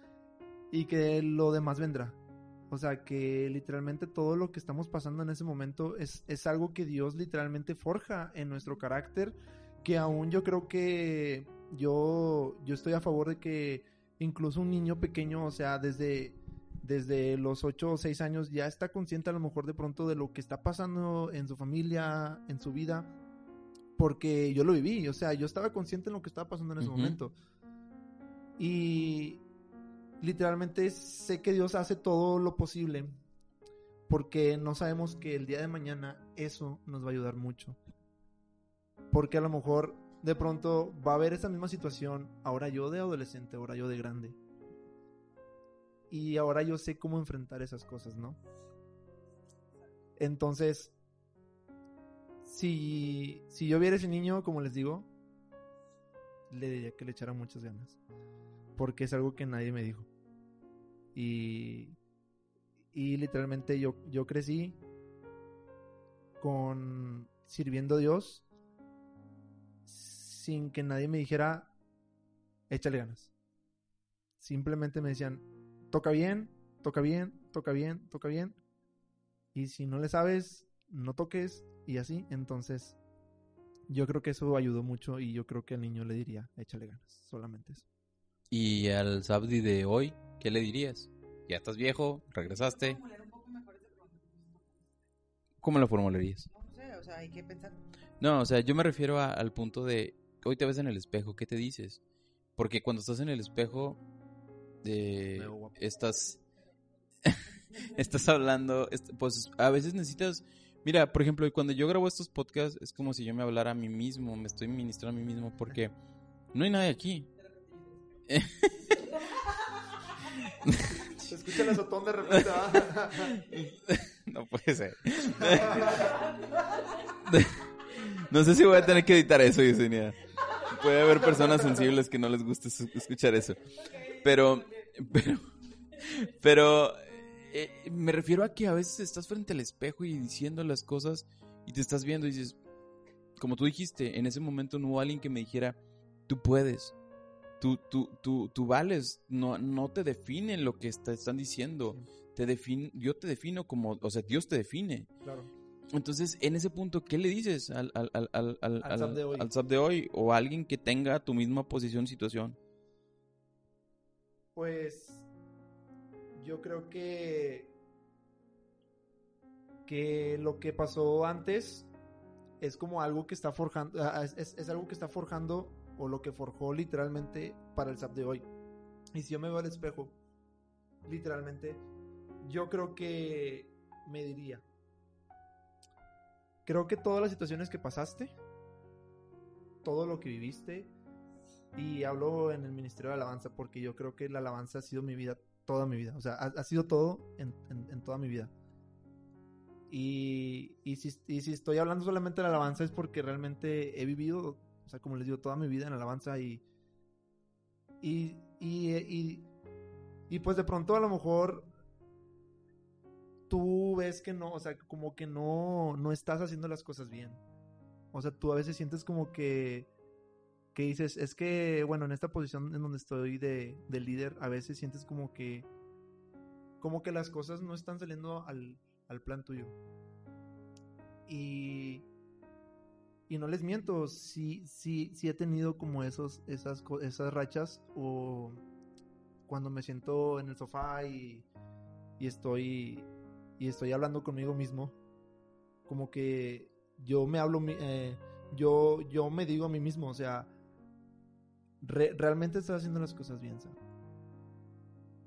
y que lo demás vendrá. O sea, que literalmente todo lo que estamos pasando en ese momento es, es algo que Dios literalmente forja en nuestro carácter, que aún yo creo que yo, yo estoy a favor de que incluso un niño pequeño, o sea, desde, desde los 8 o 6 años ya está consciente a lo mejor de pronto de lo que está pasando en su familia, en su vida, porque yo lo viví, o sea, yo estaba consciente en lo que estaba pasando en ese Ujú. momento. Y literalmente sé que Dios hace todo lo posible porque no sabemos que el día de mañana eso nos va a ayudar mucho. Porque a lo mejor de pronto va a haber esa misma situación, ahora yo de adolescente, ahora yo de grande. Y ahora yo sé cómo enfrentar esas cosas, ¿no? Entonces, si, si yo viera ese niño, como les digo, le diría que le echara muchas ganas. Porque es algo que nadie me dijo. Y, y literalmente yo, yo crecí con sirviendo a Dios sin que nadie me dijera, échale ganas. Simplemente me decían, toca bien, toca bien, toca bien, toca bien. Y si no le sabes, no toques y así. Entonces, yo creo que eso ayudó mucho y yo creo que al niño le diría, échale ganas, solamente eso. ¿Y al Sabdi de hoy, qué le dirías? Ya estás viejo, regresaste. ¿Cómo lo formularías? No sé, o sea, hay que pensar. No, o sea, yo me refiero a- al punto de, hoy te ves en el espejo, ¿qué te dices? Porque cuando estás en el espejo, eh, estás, estás hablando, pues a veces necesitas, mira, por ejemplo, cuando yo grabo estos podcasts, es como si yo me hablara a mí mismo, me estoy ministrando a mí mismo, porque no hay nadie aquí. Se escucha el azotón de repente. ¿ah? no puede ser. no sé si voy a tener que editar eso, Yesenia. Puede haber personas sensibles que no les guste escuchar eso. Pero, pero, pero, eh, me refiero a que a veces estás frente al espejo y diciendo las cosas y te estás viendo y dices, como tú dijiste, en ese momento no hubo alguien que me dijera, tú puedes. Tú, tú, tú, tú vales, no, no te define lo que te están diciendo te yo te defino como, o sea, Dios te define. Claro. Entonces, en ese punto, ¿qué le dices al, al, al, al, al, Al Zap de hoy. al de hoy? O a alguien que tenga tu misma posición, situación. Pues yo creo que que lo que pasó antes es como algo que está forjando, ah, es, es- es algo que está forjando o lo que forjó literalmente para el SAP de hoy. Y si yo me veo al espejo, literalmente, yo creo que me diría, creo que todas las situaciones que pasaste, todo lo que viviste, y hablo en el Ministerio de Alabanza porque yo creo que la alabanza ha sido mi vida, toda mi vida. O sea, ha, ha sido todo en, en- en toda mi vida. Y, y, si, y si estoy hablando solamente de la alabanza es porque realmente he vivido, o sea, como les digo, toda mi vida en alabanza y... Y, y, y, y pues de pronto a lo mejor tú ves que no, o sea, como que no, no estás haciendo las cosas bien. O sea, tú a veces sientes como que que dices, es que, bueno, en esta posición en donde estoy de, de líder, a veces sientes como que, como que las cosas no están saliendo al, al plan tuyo. Y, y no les miento, sí, sí, sí he tenido como esos, esas, esas rachas o cuando me siento en el sofá y, y estoy, y estoy hablando conmigo mismo, como que yo me hablo, eh, yo, yo me digo a mí mismo, o sea, re- realmente estás haciendo las cosas bien.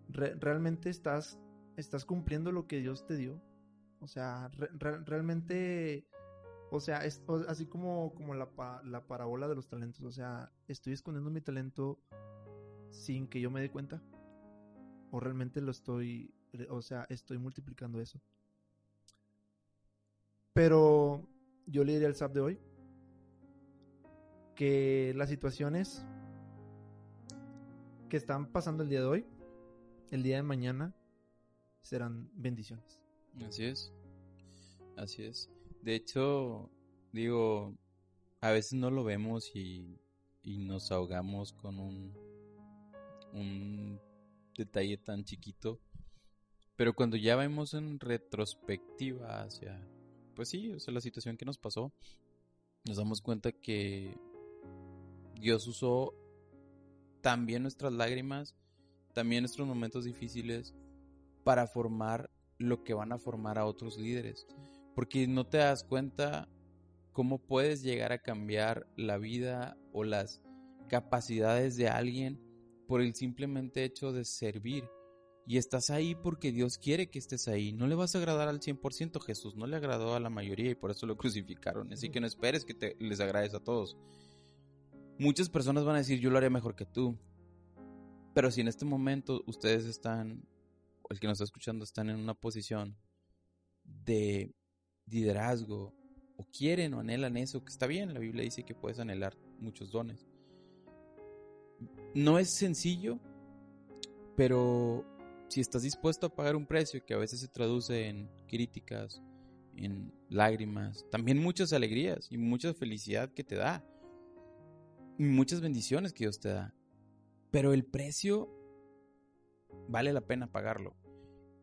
Re- realmente estás, estás cumpliendo lo que Dios te dio. O sea, re- re- realmente, o sea, es, así como, como la, pa- la parábola de los talentos, o sea, estoy escondiendo mi talento sin que yo me dé cuenta. O realmente lo estoy, o sea, estoy multiplicando eso. Pero yo le diría al SAP de hoy que las situaciones que están pasando el día de hoy, el día de mañana, serán bendiciones. Así es. Así es. De hecho, digo, a veces no lo vemos y, y nos ahogamos con un, un detalle tan chiquito. Pero cuando ya vemos en retrospectiva hacia, pues sí, o sea, la situación que nos pasó, nos damos cuenta que Dios usó también nuestras lágrimas, también nuestros momentos difíciles para formar lo que van a formar a otros líderes. Porque no te das cuenta cómo puedes llegar a cambiar la vida o las capacidades de alguien por el simplemente hecho de servir. Y estás ahí porque Dios quiere que estés ahí. No le vas a agradar al 100%, Jesús no le agradó a la mayoría y por eso lo crucificaron. Así que no esperes que te, les agrades a todos. Muchas personas van a decir, yo lo haré mejor que tú. Pero si en este momento ustedes están, el que nos está escuchando, están en una posición de liderazgo, o quieren o anhelan eso, que está bien, la Biblia dice que puedes anhelar muchos dones. no es sencillo, pero si estás dispuesto a pagar un precio que a veces se traduce en críticas, en lágrimas, también muchas alegrías y mucha felicidad que te da, muchas bendiciones que Dios te da, pero el precio vale la pena pagarlo.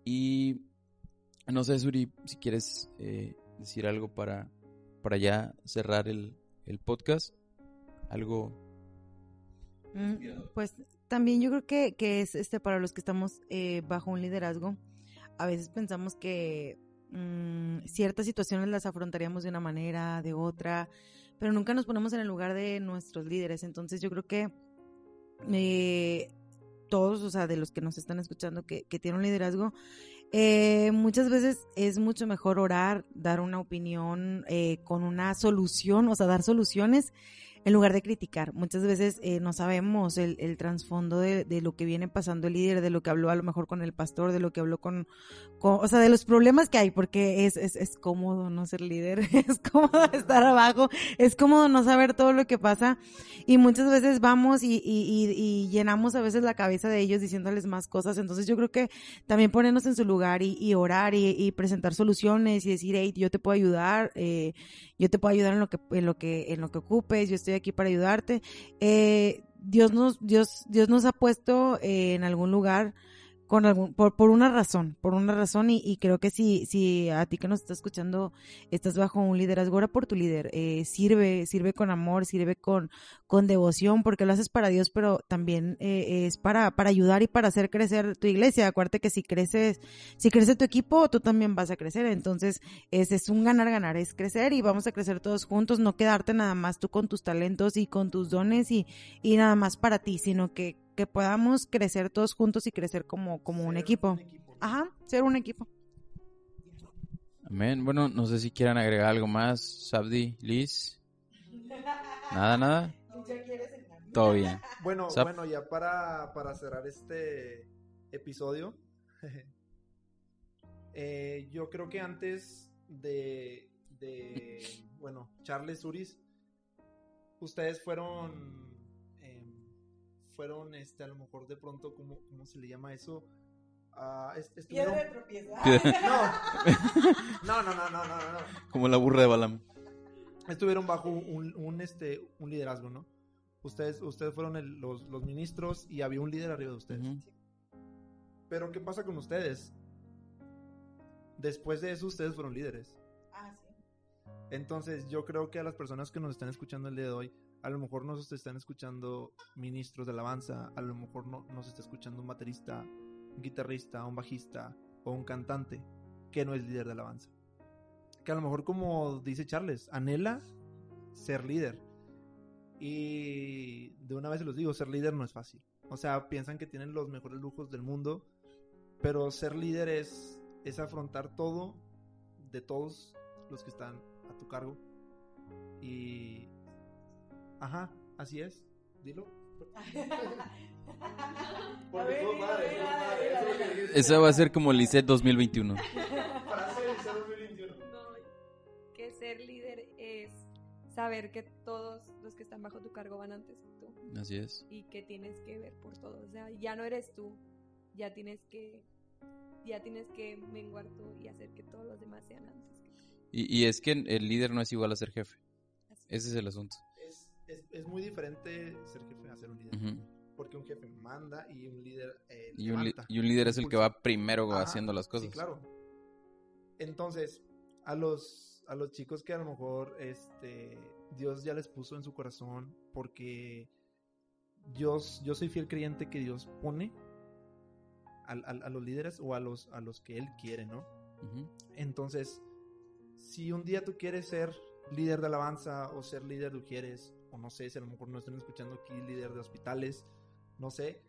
Y no sé, Suri, si quieres eh, decir algo para, para ya cerrar el, el podcast, algo Mm, Pues también yo creo que, que es este para los que estamos eh, bajo un liderazgo. A veces pensamos que mm, ciertas situaciones las afrontaríamos de una manera, de otra, pero nunca nos ponemos en el lugar de nuestros líderes. Entonces yo creo que eh, todos, o sea, de los que nos están escuchando que, que tienen un liderazgo, eh, muchas veces es mucho mejor orar, dar una opinión eh, con una solución, o sea, dar soluciones en lugar de criticar. Muchas veces eh, no sabemos el, el trasfondo de, de, lo que viene pasando el líder, de lo que habló a lo mejor con el pastor, de lo que habló con, con o sea, de los problemas que hay, porque es, es, es cómodo no ser líder, es cómodo estar abajo, es cómodo no saber todo lo que pasa y muchas veces vamos y, y, y, llenamos a veces la cabeza de ellos diciéndoles más cosas. Entonces yo creo que también ponernos en su lugar y, orar y, presentar soluciones y decir, hey, yo te puedo ayudar, eh, yo te puedo ayudar en lo que, en lo que, en lo que ocupes, yo estoy aquí para ayudarte. Eh, Dios nos, Dios, Dios nos ha puesto en algún lugar con algún, por, por una razón, por una razón, y, creo que si, si a ti que nos está escuchando estás bajo un liderazgo, ora por tu líder, eh, sirve, sirve con amor, sirve con, con devoción, porque lo haces para Dios, pero también eh, es para, para ayudar y para hacer crecer tu iglesia. Acuérdate que si creces, si crece tu equipo, tú también vas a crecer. Entonces, es, es un ganar-ganar, es crecer y vamos a crecer todos juntos, no quedarte nada más tú con tus talentos y con tus dones y, y nada más para ti, sino que que podamos crecer todos juntos y crecer como, como un equipo. un equipo. Ajá, ser un equipo. Amén. Bueno, no sé si quieran agregar algo más, Sabdi, Liz. Nada, nada. Todo bien. Bueno, Sab bueno, ya para, para cerrar este episodio, eh, yo creo que antes de, de bueno, Charles Uris, ustedes fueron fueron, este, a lo mejor de pronto, ¿cómo, cómo se le llama eso? Uh, estuvieron... Piedra de tropieza. No. no, no, no, no, no, no. Como la burra de Balam. Estuvieron bajo un, un, este, un liderazgo, ¿no? Ustedes, ustedes fueron el, los, los, ministros y había un líder arriba de ustedes. Uh -huh. Pero, ¿qué pasa con ustedes? Después de eso, ustedes fueron líderes. Entonces, yo creo que a las personas que nos están escuchando el día de hoy, a lo mejor nos están escuchando ministros de alabanza, a lo mejor no, nos está escuchando un baterista, un guitarrista, un bajista o un cantante que no es líder de alabanza. Que a lo mejor como dice Charles, anhela ser líder. Y de una vez se los digo, ser líder no es fácil. O sea, piensan que tienen los mejores lujos del mundo, pero ser líder es, es afrontar todo de todos los que están a tu cargo. Y, Ajá, así es. Dilo. Esa va a ser como Lisette 2021. Para ser Lisette 2021. No, que ser líder es saber que todos los que están bajo tu cargo van antes que tú. Así es. Y que tienes que ver por todo. O sea, ya no eres tú. Ya tienes que ya tienes que menguar tú y hacer que todos los demás sean antes que tú. Y, y es que el líder no es igual a ser jefe. Ese es el asunto es, es, muy diferente ser jefe a ser un líder. Uh -huh. Porque un jefe manda y un líder. Eh, y, un y, un líder es el que va primero Ajá, haciendo las cosas. Sí, claro. Entonces, a los, a los chicos que a lo mejor este, Dios ya les puso en su corazón, porque Dios, yo soy fiel creyente que Dios pone a, a, a los líderes o a los, a los que Él quiere, ¿no? Uh -huh. Entonces, si un día tú quieres ser líder de alabanza o ser líder de Ujieres o no sé si a lo mejor no están escuchando aquí líder de hospitales, no sé.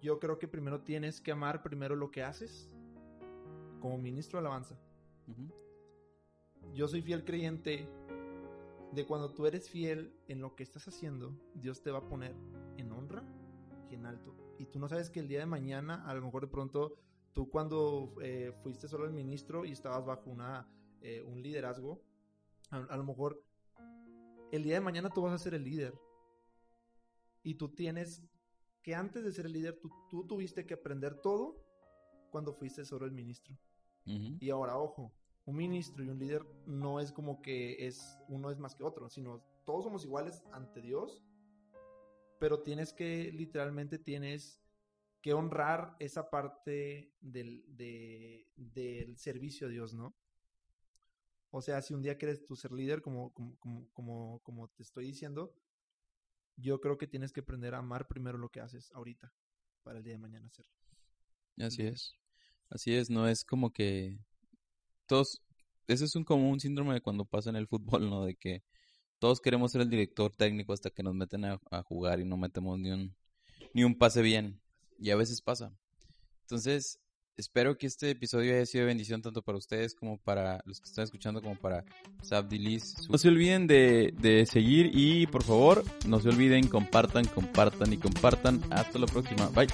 Yo creo que primero tienes que amar primero lo que haces como ministro de alabanza. Uh -huh. Yo soy fiel creyente de cuando tú eres fiel en lo que estás haciendo, Dios te va a poner en honra y en alto. Y tú no sabes que el día de mañana, a lo mejor de pronto, tú cuando eh, fuiste solo el ministro y estabas bajo una, eh, un liderazgo, a, a, lo mejor el día de mañana tú vas a ser el líder. Y tú tienes que antes de ser el líder, tú, tú tuviste que aprender todo cuando fuiste solo el ministro. Y ahora, ojo, un ministro y un líder no es como que es uno es más que otro, sino todos somos iguales ante Dios, pero tienes que, literalmente tienes que honrar esa parte del, de- del servicio a Dios, ¿no? O sea, si un día quieres tú ser líder, como, como, como, como, como te estoy diciendo, yo creo que tienes que aprender a amar primero lo que haces ahorita, para el día de mañana hacerlo. Así es. Así es, no es como que todos, eso es un como un síndrome de cuando pasa en el fútbol, ¿no? De que todos queremos ser el director técnico hasta que nos meten a, a jugar y no metemos ni un, ni un pase bien. Y a veces pasa. Entonces, espero que este episodio haya sido de bendición tanto para ustedes como para los que están escuchando, como para Sabdilis. No se olviden de, de seguir y por favor, no se olviden, compartan, compartan y compartan. Hasta la próxima. Bye.